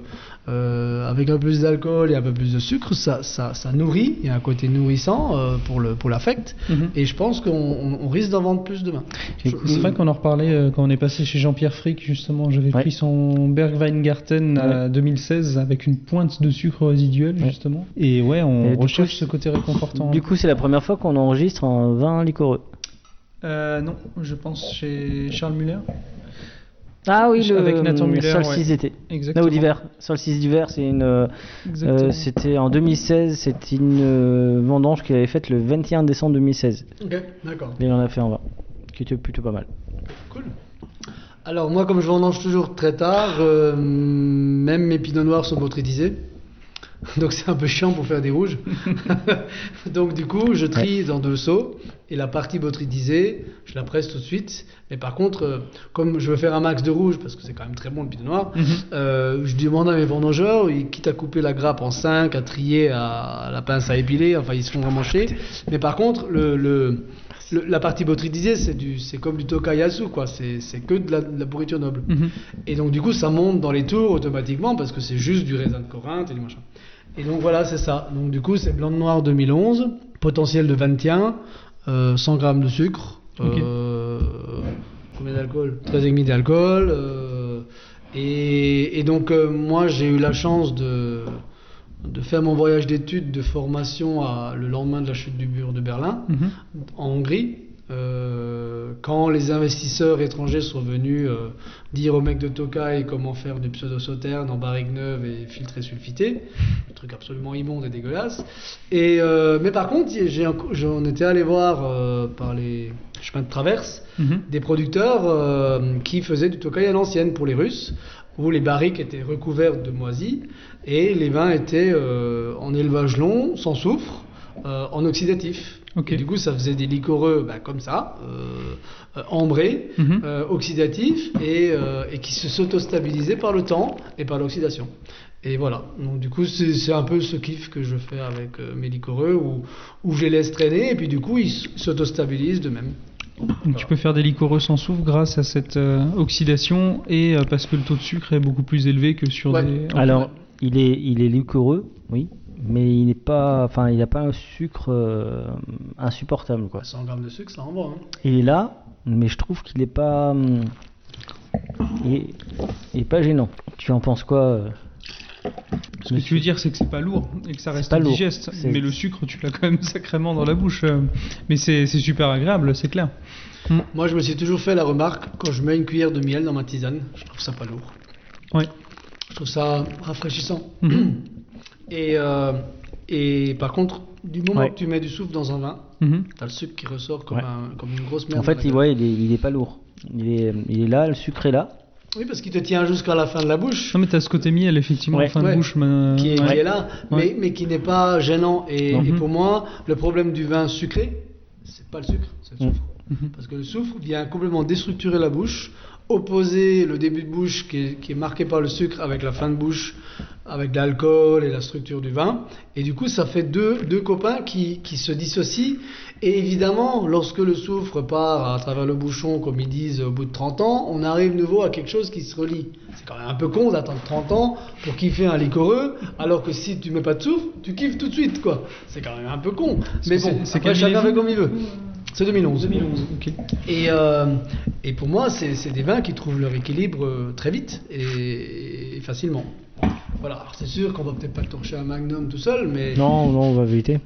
euh, avec un peu plus d'alcool et un peu plus de sucre, ça, ça, ça nourrit. Il y a un côté nourrissant euh, pour le pour l'affect. Mhm. Et je pense qu'on on- on risque d'en vendre plus demain. C'est vrai qu'on en reparlait euh, quand on est passé chez Jean-Pierre Frick, justement. J'avais Ouais. pris son Bergweingarten à 2016 avec une pointe de sucre résiduel, Ouais. justement. Et ouais, on Et recherche coup, ce côté réconfortant. Du coup, c'est la première fois qu'on enregistre un vin liquoreux. Euh, non, je pense chez Charles Muller. Ah oui, le Avec Nathan Muller, Solstice ouais. d'été. Exactement. Non, d'hiver. Solstice d'hiver, c'est une. euh, euh, c'était en 2016, c'était une euh, vendange qu'il avait faite le 21 décembre 2016. Ok, d'accord. Et il en a fait un vin, qui était plutôt pas mal. Cool. Alors moi, comme je vendange toujours très tard, euh, même mes pinots noirs sont botrytisés. Donc c'est un peu chiant pour faire des rouges. Donc du coup, je trie dans deux seaux et la partie botrytisée, je la presse tout de suite. Mais par contre, euh, comme je veux faire un max de rouge, parce que c'est quand même très bon le pinot noir, Mhm. euh, je demande à mes vendangeurs, ils- quitte à couper la grappe en 5, à trier, à, à la pince à épiler, enfin ils se font vraiment chier. Mais par contre, le, le- le- la partie botrytisée, c'est du, c'est comme du tokayasu, quoi. C'est, que de la, de la pourriture noble. Mhm. Et donc du coup, ça monte dans les tours automatiquement parce que c'est juste du raisin de Corinthe et du machin. Et donc voilà, c'est ça. Donc du coup, c'est blanc de noir 2011, potentiel de 21, euh, 100 grammes de sucre, Ok. euh, combien d'alcool? 13,5 d'alcool. euh, et, et donc euh, moi, j'ai eu la chance de de faire mon voyage d'études de formation à- le lendemain de la chute du mur de Berlin Mhm. en Hongrie, euh, quand les investisseurs étrangers sont venus euh, dire aux mecs de Tokai comment faire du pseudo-sauterne en barrique neuve et filtré sulfité, un truc absolument immonde et dégueulasse. Et, euh, mais par contre, j'en étais allé voir par les chemins de traverse Mhm. des producteurs qui faisaient du Tokai à l'ancienne pour les Russes, où les barriques étaient recouvertes de moisis et les vins étaient en élevage long, sans soufre, en oxydatif. Ok. Et du coup, ça faisait des liquoreux bah, comme ça, euh, euh, ambrés, Mhm. euh, oxydatifs, et, euh, et qui se s'autostabilisaient par le temps et par l'oxydation. Et voilà, donc du coup c'est un peu ce kiff que je fais avec euh, mes liquoreux, où, où je les laisse traîner, et puis du coup ils s'autostabilisent de même. Donc tu peux faire des liquoreux sans soufre grâce à cette euh, oxydation et euh, parce que le taux de sucre est beaucoup plus élevé que sur Ouais. des. Alors, il est, il est liquoreux, oui, mais il n'est pas, enfin, il n'a pas un sucre euh, insupportable, quoi. 100 grammes de sucre, ça envoie. Hein. Il est là, mais je trouve qu'il n'est pas, hum, il est, il est pas gênant. Tu en penses quoi euh, Ce que tu veux dire, c'est que c'est pas lourd et que ça reste pas lourd. digeste. Mais le sucre, tu l'as quand même sacrément dans la bouche. euh. Mais c'est c'est super agréable, c'est clair. Mm. Moi je me suis toujours fait la remarque, quand je mets une cuillère de miel dans ma tisane, je trouve ça pas lourd. Ouais. Je trouve ça rafraîchissant. Et, euh, et par contre, du moment Ouais. que tu mets du soufre dans un vin, Mhm. t'as le sucre qui ressort comme, Ouais. un- comme une grosse merde. En fait, il, ouais, il est, il est pas lourd. Il est, il est là, le sucre est là. Oui, parce qu'il te tient jusqu'à la fin de la bouche. Non, mais t'as ce côté miel, effectivement, en fin Ouais. de bouche. mais- qui est, ouais. qui est là, Ouais. mais, mais qui n'est pas gênant. Et Mhm. pour moi, le problème du vin sucré, c'est pas le sucre, c'est le Mhm. soufre. Mhm. Parce que le soufre vient complètement déstructurer la bouche, opposer le début de bouche qui est, qui est marqué par le sucre avec la fin de bouche, avec l'alcool et la structure du vin. Et du coup, ça fait deux, deux copains qui, qui se dissocient. Et évidemment, lorsque le soufre part à travers le bouchon, comme ils disent, au bout de 30 ans, on arrive nouveau à quelque chose qui se relie. C'est quand même un peu con d'attendre 30 ans pour kiffer un liquoreux, alors que si tu mets pas de soufre, tu kiffes tout de suite, quoi. C'est quand même un peu con. Mais bon, c'est chacun fait comme il veut. C'est 2011. 2011, ok. Et, euh, et pour moi, c'est c'est des vins qui trouvent leur équilibre euh, très vite et, et facilement. Voilà, c'est sûr qu'on va peut-être pas torcher un magnum tout seul, mais, Non, non, on va éviter.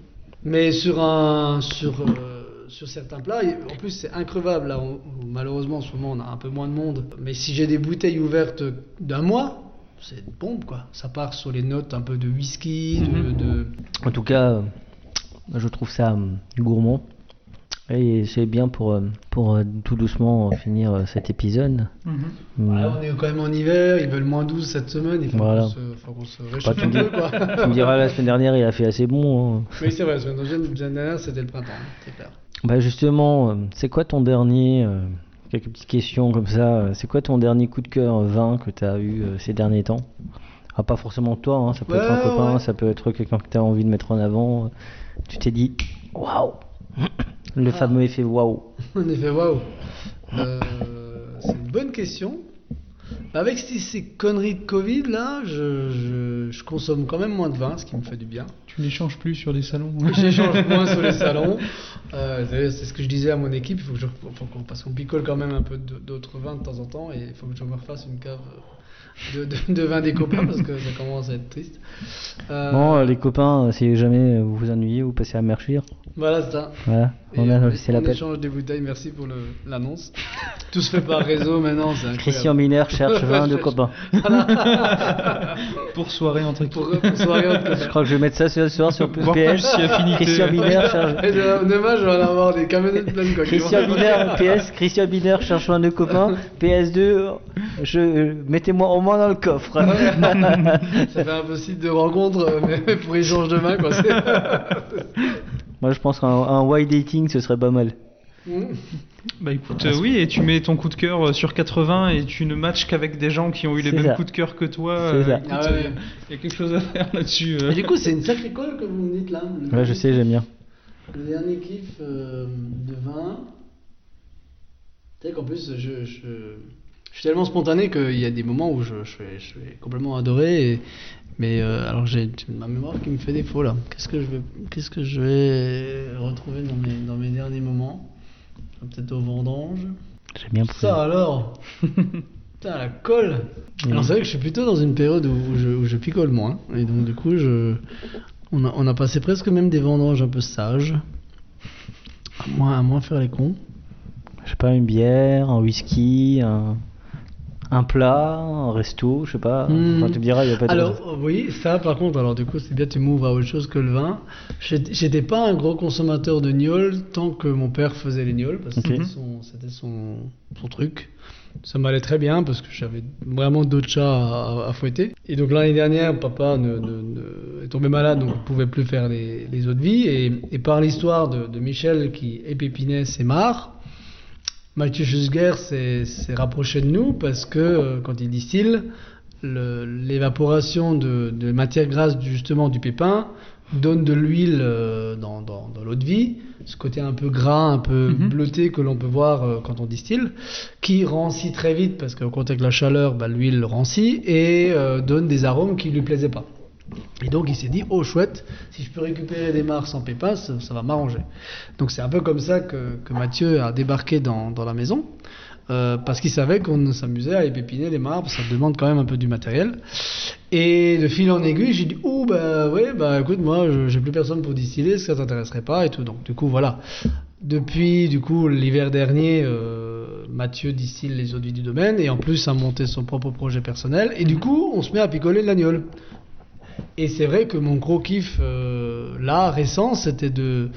mais sur, un, sur, euh, sur certains plats, en plus c'est increvable. Là, on- malheureusement, en ce moment, on a un peu moins de monde. Mais si j'ai des bouteilles ouvertes d'un mois, c'est une bombe, quoi. Ça part sur les notes un peu de whisky, Mhm. de, de- En tout cas, je trouve ça hum, gourmand. Et c'est bien pour, euh, pour euh, tout doucement finir euh, cet épisode. Mhm. On est quand même en hiver, ils veulent moins 12 cette semaine, il faut Voilà. qu'on se, réchauffe tu un me peu, quoi. tu me diras la semaine dernière, il a fait assez bon. hein. Oui, c'est vrai, la semaine dernière, c'était le printemps, hein, c'est clair. Bah justement, c'est quoi ton dernier, euh, quelques petites questions comme ça, c'est quoi ton dernier coup de cœur vin que tu as eu euh, ces derniers temps? Ah, pas forcément toi, hein, ça peut être un copain, ouais. ça peut être quelqu'un que tu as envie de mettre en avant. Tu t'es dit, waouh Le Ah. fameux effet waouh. En effet, waouh. Euh, c'est une bonne question. Avec ces, ces conneries de Covid là, je, je- je consomme quand même moins de vin, ce qui me fait du bien. Tu n'échanges plus sur des salons. J'échange moins sur les salons. Euh, c'est ce que je disais à mon équipe, il faut que je, faut qu'on- parce qu'on picole quand même un peu d'autres vins de temps en temps et il faut que je me refasse une cave de, de, de vin des copains parce que ça commence à être triste. Euh, Bon, euh, les copains, euh, si jamais vous vous ennuyez, vous passez à Merchir. Voilà, c'est ça. Voilà, on a on- on échange des bouteilles, merci pour l'annonce. Tout se fait par réseau maintenant. Christian Miner cherche vin de copains. Pour soirée entre Pour, pour soirée entre copains. Je crois que je vais mettre ça ce soir sur Voir PS. Christian Miner cherche. Demain, je vais en avoir des camionnettes pleines quoi. Christian Miner, PS, Christian Miner cherche un de copains. PS2, je, mettez-moi au moins dans le coffre. Ça fait un peu site de rencontre, euh, mais pour échange de main, quoi. Moi, je pense qu'un un wide dating, ce serait pas mal. Bah écoute, euh, oui, et tu mets ton coup de cœur euh, sur 80 et tu ne matches qu'avec des gens qui ont eu les mêmes ça. coups de cœur que toi. C'est euh, ça. écoute, Ah ouais. euh, Il y a quelque chose à faire là-dessus. euh. Et du coup, c'est une sacrée colle que vous me dites là. Le Ouais, je sais, j'aime bien. Le dernier kiff euh, de vin. Tu sais qu'en plus, je, je, je suis tellement spontané qu'il y a des moments où je, je, vais, je vais complètement adorer. Et, mais euh, alors, j'ai ma mémoire qui me fait défaut là. Qu'est-ce que je vais, qu'est-ce que je vais retrouver dans mes, dans mes derniers moments? Peut-être au vendange. J'aime bien pour Ça alors? Putain, la colle Alors c'est vrai que je suis plutôt dans une période où, où je, où je picole moins. Et donc du coup, je, on, a, on a passé presque même des vendanges un peu sages. À moins, à moins faire les cons. Je sais pas, une bière, un whisky, un, un plat, un resto, je sais pas. Hmm. Enfin, tu me diras, il n'y a pas de. Alors euh, oui, ça par contre, alors du coup c'est bien tu m'ouvres à autre chose que le vin. J'étais pas un gros consommateur de gnôle tant que mon père faisait les gnôles parce que c'était son, c'était son, son truc. Ça m'allait très bien parce que j'avais vraiment d'autres chats à, à fouetter. Et donc l'année dernière, papa ne, ne- ne- est tombé malade donc ne pouvait plus faire les, les eaux de vie. Et, et par l'histoire de, de Michel qui épépinait ses mares, Mathieu Schusger s'est rapproché de nous parce que euh, quand il distille, le- l'évaporation de, de matière grasse justement du pépin donne de l'huile euh, dans, dans, dans l'eau de vie, ce côté un peu gras, un peu Mhm. bleuté que l'on peut voir euh, quand on distille, qui rancit très vite parce qu'au contact de la chaleur, bah, l'huile rancit et euh, donne des arômes qui lui plaisaient pas. Et donc il s'est dit, oh chouette, si je peux récupérer des mares sans pépins, ça, va m'arranger. Donc c'est un peu comme ça que, que Mathieu a débarqué dans, dans la maison, euh, parce qu'il savait qu'on s'amusait à épépiner les mares, ça demande quand même un peu du matériel. Et de fil en aiguille, j'ai dit, oh bah ouais, bah écoute, moi j'ai plus personne pour distiller, que ça t'intéresserait pas et tout. Donc du coup voilà. Depuis du coup l'hiver dernier, euh, Mathieu distille les eaux du domaine et en plus a monté son propre projet personnel. Et du coup, on se met à picoler de l'agnole. Et c'est vrai que mon gros kiff euh, là, récent, c'était de,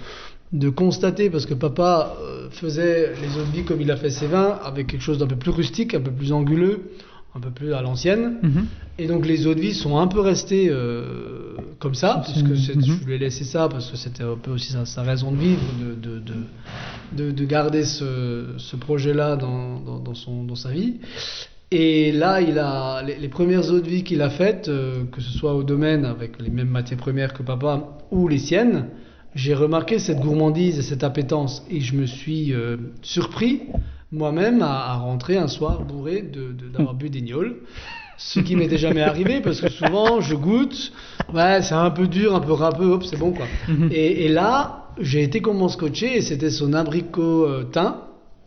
de constater, parce que papa euh, faisait les vie comme il a fait ses vins, avec quelque chose d'un peu plus rustique, un peu plus anguleux, un peu plus à l'ancienne. Mhm. Et donc les eaux de vie sont un peu restées euh, comme ça, puisque Mhm. je lui ai laissé ça, parce que c'était un peu aussi sa, sa raison de vivre, de, de, de, de, de garder ce, ce projet-là dans, dans, dans son, dans sa vie. Et là, il a les, les premières eaux de vie qu'il a faites, euh, que ce soit au domaine avec les mêmes matières premières que papa ou les siennes, j'ai remarqué cette gourmandise et cette appétence. Et je me suis euh, surpris moi-même à, à rentrer un soir bourré de- de- d'avoir bu des gnôles. Ce qui m'était jamais arrivé parce que souvent je goûte, ouais, c'est un peu dur, un peu râpeux, hop, c'est bon quoi. Et, et là, j'ai été comme mon scotché et c'était son abricot euh, thym.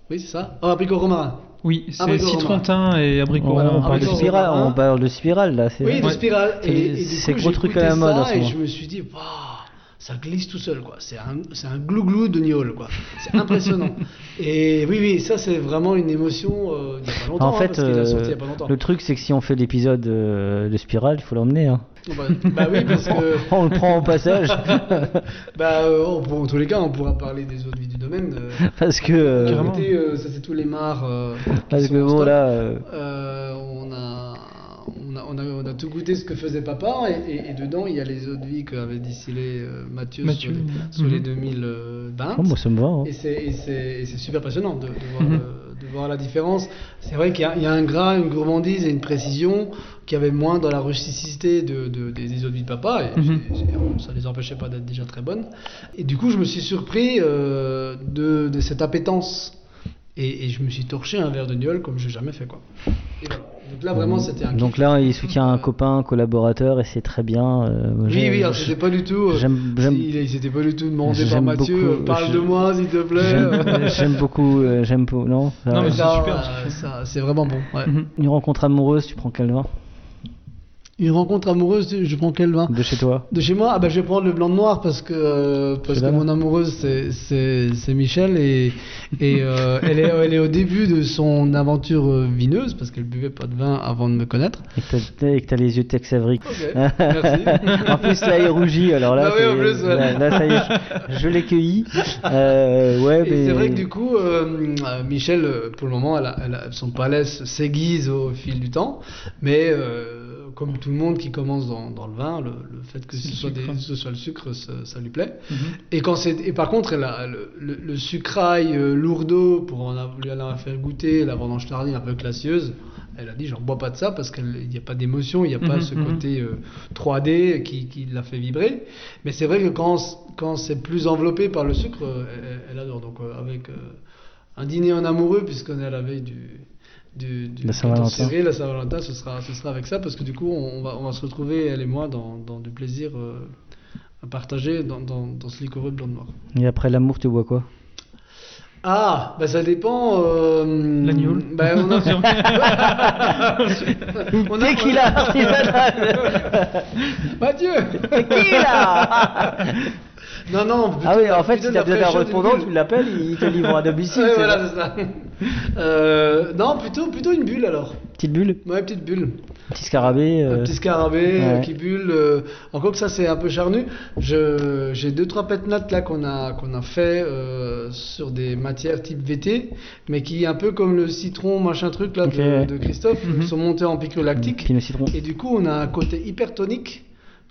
Oui, c'est ça Oh, abricot romarin. Oui, c'est Abricot citron thym et abricot. On, Voilà, on parle de spirale, on parle de spirale là. c'est Oui, de spirale. C'est- Et, et c'est gros truc à la mode ça en ce et moment. je me suis dit, waouh, ça glisse tout seul, quoi. C'est un, c'est un glouglou de gnôle, quoi. C'est impressionnant. et oui, oui, ça, c'est vraiment une émotion euh, il n'y a pas longtemps. En hein, fait, parce qu'il a sorti il n'y euh, a pas longtemps. le truc c'est que si on fait l'épisode euh, de spirale, il faut l'emmener. Hein. Bah, bah oui, parce que. on le prend au passage. bah, euh, oh, bon, en tous les cas, on pourra parler des autres vies du domaine. euh. Parce que, euh, côté, euh, ça, c'est tous les mares. euh, qui Parce que bon là. euh, Euh, on, a, on, a, on, a, on a tout goûté ce que faisait papa et, et- et dedans il y a les eaux de vie qu'avait distillé euh, Mathieu, Mathieu, sur les, mhm. sur les Mhm. 2020. oh, moi ça me va. hein. Et c'est- et c'est et c'est super passionnant de, de voir Mhm. de voir la différence. C'est vrai qu'il y, a- il y a un gras, une gourmandise et une précision qui avait moins dans la rusticité de, de- des, des eaux de vie de papa. Et c'est- c'est- ça les empêchait pas d'être déjà très bonnes. Et du coup, je me suis surpris euh, de, de cette appétence. Et, et je me suis torché un verre de gnôle comme j'ai jamais fait quoi. Et voilà. Donc là vraiment c'était un Donc kiff. là, il soutient un copain, un collaborateur, et c'est très bien. euh, Oui, oui, alors c'était pas du tout. euh, J'aime, j'aime, il, il s'était pas du tout demandé par Mathieu. beaucoup, euh, parle je- de moi, s'il te plaît. j'aime, beaucoup, j'aime beaucoup, non, ça- Non, mais c'est Ça, super, euh, c'est vraiment bon. ouais. Mhm. Une rencontre amoureuse, tu prends quel vin Une rencontre amoureuse, je prends quel vin de chez toi De chez moi, ah bah, je vais prendre le blanc de noir parce que euh, parce que mon amoureuse c'est Michel et et euh, elle est elle est au début de son aventure euh, vineuse parce qu'elle buvait pas de vin avant de me connaître. Et que t'as, les yeux de Tex Avery. Ok, merci. en plus, là, il rougit, alors là, Ah oui, en plus, ouais. là, là, ça y est, je, je l'ai cueilli. Euh, ouais, mais... c'est vrai que du coup, Michel, pour le moment, elle a- elle a- son palais se- s'aiguise au fil du temps, mais euh, comme tout le monde qui commence dans, dans le vin, le, le fait que ce soit, des- sucre. ce soit le sucre, ça, ça lui plaît. Mhm. Et, quand c'est, et par contre, elle a le, le, le sucrail euh, lourdeau, pour en lui en fait goûter, la vendange tardive un peu classieuse, elle a dit j'en bois pas de ça parce qu'il n'y a pas d'émotion, il n'y a pas Mhm, ce mhm. côté euh, 3D qui, qui l'a fait vibrer. Mais c'est vrai que quand, quand c'est plus enveloppé par le sucre, euh, elle, elle adore. Donc euh, avec euh, un dîner en amoureux, puisqu'on est à la veille du, du, du La 14 Saint-Valentin. la Saint-Valentin, ce sera, ce sera avec ça, parce que du coup on, on va, on va se retrouver, elle et moi, dans, dans du plaisir euh, à partager dans, dans, dans ce liquoreux blanc de noir. Et après l'amour, tu bois quoi? Ah, bah ça dépend. Euh, L'agneau. bah, on a... on a- Tequila artisanal Mathieu Tequila Non, non. Ah oui, en fait, si t'as besoin d'un répondant, tu l'appelles, il te livre à domicile. Ouais, voilà, c'est ça. Euh, non, plutôt, plutôt une bulle alors. Petite bulle, Ouais, petite bulle. petit scarabée. Un euh, petit scarabée ouais. qui bulle. euh, encore que ça, c'est un peu charnu. Je, j'ai deux trois pet notes là qu'on a qu'on a fait euh, sur des matières type VT, mais qui un peu comme le citron machin truc là de, Christophe Mhm. sont montés en piqûre lactique. Pinot citron. Et du coup, on a un côté hyper tonique.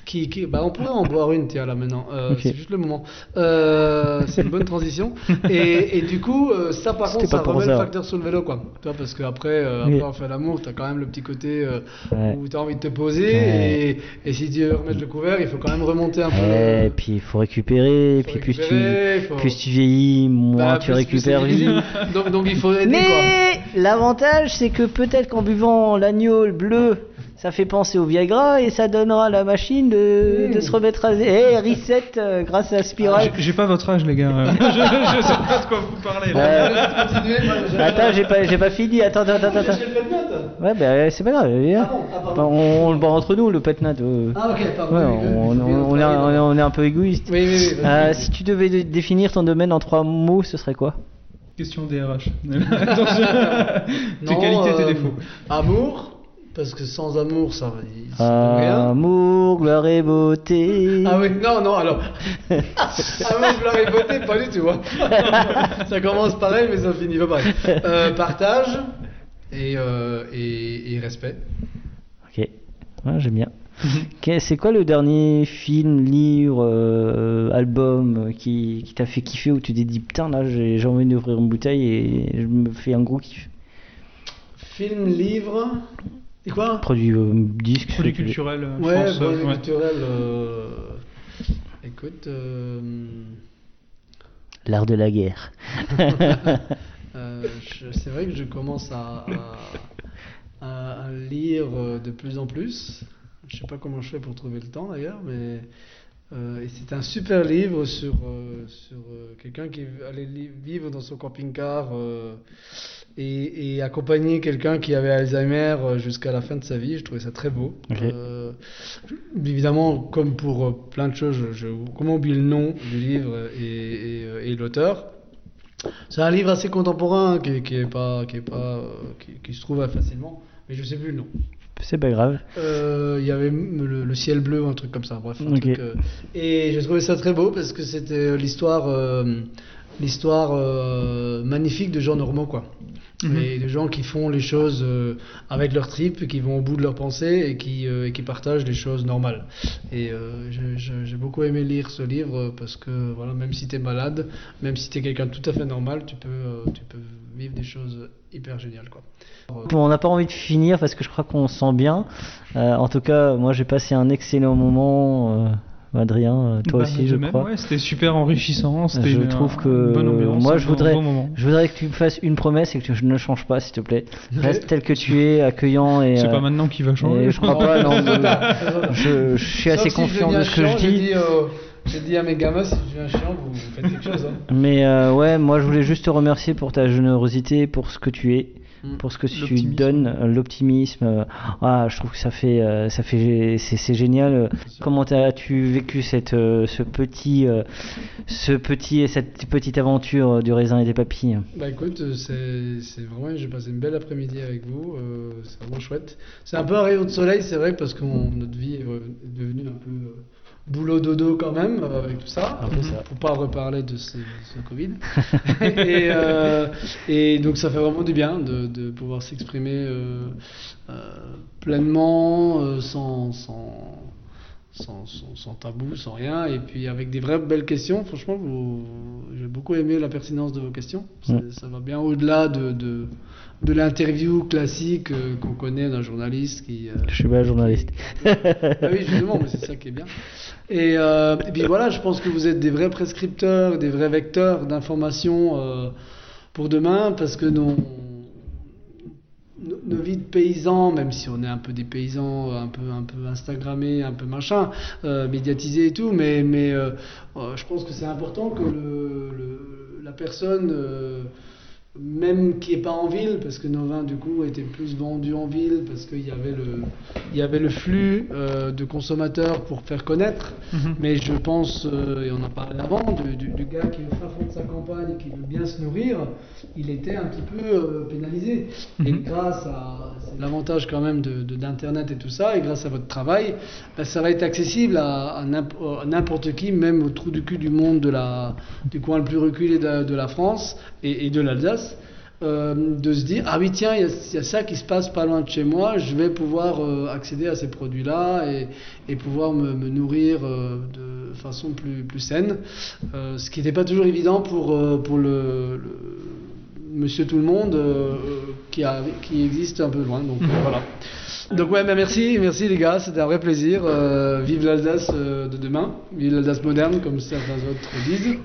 Qui, qui- bah on pourrait en boire une, tiens, là maintenant. Euh. C'est juste le moment. Euh, c'est une bonne transition. Et, et du coup, euh, ça par contre, ça remet le facteur sur le vélo, quoi. Tu vois, parce qu'après, Oui. après on fait l'amour, t'as quand même le petit côté Ouais. où t'as envie de te poser. Ouais. Et, et si tu veux remettre le couvert, il faut quand même remonter un peu. Et puis il faut récupérer, et faut puis plus tu, faut- plus tu vieillis, moins Bah, tu récupères vite. donc, donc il faut aider. Mais l'avantage, c'est que peut-être qu'en buvant l'agneau bleu, ça fait penser au Viagra et ça donnera à la machine de, Mmh. de se remettre à... Eh, reset euh, grâce à la spirale. J'ai- pas votre âge, les gars. Euh, je, je sais pas de quoi vous parlez. là. Euh, attends, j'ai pas, j'ai pas fini. Attends, attends, attends. J'ai attends. Ouais, bah c'est pas grave. viens. Ah bon, ah. Bah, on, on le boit entre nous, le pet nat. euh. Ah, ok, pardon. Ouais, on, est, on un peu égoïste. Oui, oui, oui. vas-y, Euh, si tu devais dé- définir ton domaine en trois mots, ce serait quoi? Question DRH. Attention. tes Non, qualités, tes euh, défauts. Amour, parce que sans amour, ça va. Amour, gloire et beauté. Ah oui, non, non, alors. Amour, gloire et beauté, pas du tout. hein. ça commence pareil, mais ça finit pas pareil. Euh, partage et, euh, et, et respect. Ok, ouais, j'aime bien. C'est quoi le dernier film, livre, euh, album qui, qui t'a fait kiffer où tu t'es dit putain là j'ai envie d'ouvrir une bouteille et je me fais un gros kiff? Film, livre? Et quoi Produit euh, disque. Produit ce que tu veux. culturel, euh, je Ouais, pense. bon, euh, ouais. culturel. euh, Écoute. euh, L'art de la guerre. Euh, je- c'est vrai que je commence à, à- à- à lire de plus en plus. Je sais pas comment je fais pour trouver le temps d'ailleurs, mais euh, et c'est un super livre sur, euh, sur euh, quelqu'un qui allait li- vivre dans son camping-car euh, et, et accompagner quelqu'un qui avait Alzheimer euh, jusqu'à la fin de sa vie. Je trouvais ça très beau. Euh, évidemment, comme pour euh, plein de choses, je, je- comment oublier le nom du livre et, et, et l'auteur. C'est un livre assez contemporain qui, qui est pas, qui est pas, qui, qui se trouve facilement, mais je sais plus le nom. C'est pas grave. Euh, Il y avait le, le ciel bleu un truc comme ça. Bref, un Ok. truc, euh, et j'ai trouvé ça très beau parce que c'était l'histoire euh, l'histoire euh, magnifique de gens normaux, quoi. Mhm. Et de gens qui font les choses euh, avec leur trip, qui vont au bout de leur pensée et qui, euh, et qui partagent les choses normales. Et j'ai beaucoup aimé lire ce livre parce que voilà, même si tu es malade, même si tu es quelqu'un de tout à fait normal, tu peux, tu peux vivre des choses hyper géniales. Quoi. Bon, on n'a pas envie de finir parce que je crois qu'on se sent bien. En tout cas, moi j'ai passé un excellent moment. Adrien, euh, toi Bah, aussi, je même, crois. ouais, c'était super enrichissant. C'était Je une- trouve que une bonne ambiance, moi un je voudrais, bon je voudrais que tu me fasses une promesse et que tu ne changes pas, s'il te plaît. Reste tel que tu es, accueillant et. C'est euh, pas maintenant qu'il va changer. je crois pas. non, je, je- je suis assez si confiant de ce que chiant, je j'ai dis. J'ai dit à mes gamins, si je deviens chiant, vous, vous faites quelque chose. hein. Mais euh, ouais, moi je voulais juste te remercier pour ta générosité, pour ce que tu es. Pour ce que tu donnes, euh, l'optimisme. euh, ah, je trouve que ça fait, euh, ça fait, c'est génial. Comment as-tu vécu cette, ce petit, ce petit, cette petite aventure du raisin et des papilles? Bah écoute, c'est vraiment, j'ai passé une belle après-midi avec vous, c'est vraiment chouette. C'est un peu un rayon de soleil, c'est vrai, parce que notre vie est devenue un peu boulot dodo quand même, euh, avec tout ça. Un peu ça. Faut pas reparler de ce, ce Covid. et, euh, et donc ça fait vraiment du bien de, de pouvoir s'exprimer euh, euh, pleinement, sans, sans, sans, sans- sans tabou, sans rien, et puis avec des vraies belles questions. Franchement, j'ai beaucoup aimé la pertinence de vos questions. Ça va bien au-delà de, de, de l'interview classique euh, qu'on connaît d'un journaliste qui... euh, Je suis pas journaliste. ah oui, justement, mais c'est ça qui est bien. Et, euh, puis voilà, je pense que vous êtes des vrais prescripteurs, des vrais vecteurs d'informations euh, pour demain, parce que nos, nos, vies de paysans, même si on est un peu des paysans, un peu, un peu Instagrammés, un peu machin, euh, médiatisés et tout, mais, mais euh, euh, je pense que c'est important que le- la personne... même qui est pas en ville, parce que nos vins du coup étaient plus vendus en ville, parce qu'il y avait le, il y avait le flux euh, de consommateurs pour faire connaître. Mhm. Mais je pense, euh, et on en parlait avant, du, du- du gars qui est au fin fond de sa campagne et qui veut bien se nourrir, il était un petit peu euh, pénalisé. Et Mhm. grâce à l'avantage quand même de, de- d'internet et tout ça, et grâce à votre travail, ben, ça va être accessible à, à n'imp- à n'importe qui, même au trou du cul du monde de la, du coin le plus reculé de, de la France et, et de l'Alsace. Euh, de se dire ah oui tiens il y, a- ça qui se passe pas loin de chez moi je vais pouvoir euh, accéder à ces produits là et, pouvoir me, nourrir euh, de façon plus, plus saine ce qui n'était pas toujours évident pour, pour le, monsieur tout le monde qui, qui existe un peu loin donc voilà donc ouais, bah merci, merci les gars, c'était un vrai plaisir. Vive l'Alsace de demain, vive l'Alsace moderne comme certains autres disent.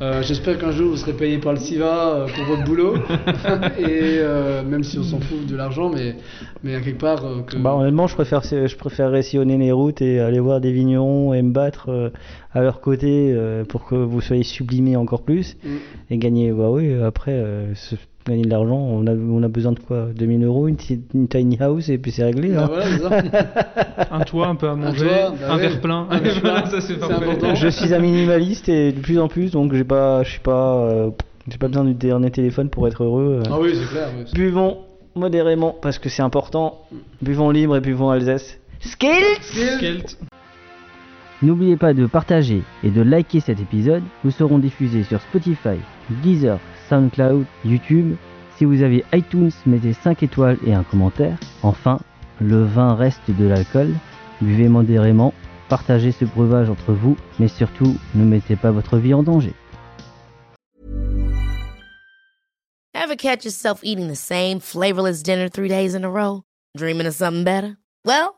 Euh, J'espère qu'un jour vous serez payé par le SIVA euh, pour votre boulot. et euh, même si on s'en fout de l'argent, mais, mais à quelque part euh, que... Bah honnêtement, je préfère, je préférerais sillonner les routes et aller voir des vignerons et me battre euh, à leur côté euh, pour que vous soyez sublimés encore plus Mm. et gagner. Bah oui, après, euh, se- gagner de l'argent, on a, on a besoin de quoi? 2000 euros, une, ti- une tiny house et puis c'est réglé. Bah hein. voilà, ça. Un toit, un peu à manger, toit, bah un ouais. verre plein. Un verre plein, ça c'est important. Je suis un minimaliste et de plus en plus, donc j'ai pas, je suis pas, euh, j'ai pas besoin du dernier téléphone pour être heureux. euh. Ah oui, c'est clair. oui. Buvons modérément parce que c'est important. Buvons libre et buvons Alsace. Skills Skelt. N'oubliez pas de partager et de liker cet épisode. Nous serons diffusés sur Spotify, Deezer, SoundCloud, YouTube. Si vous avez iTunes, mettez 5 étoiles et un commentaire. Enfin, le vin reste de l'alcool. Buvez modérément, partagez ce breuvage entre vous, mais surtout, ne mettez pas votre vie en danger. Ever catch yourself eating the same flavorless dinner three days in a row? Dreaming of something better? Well,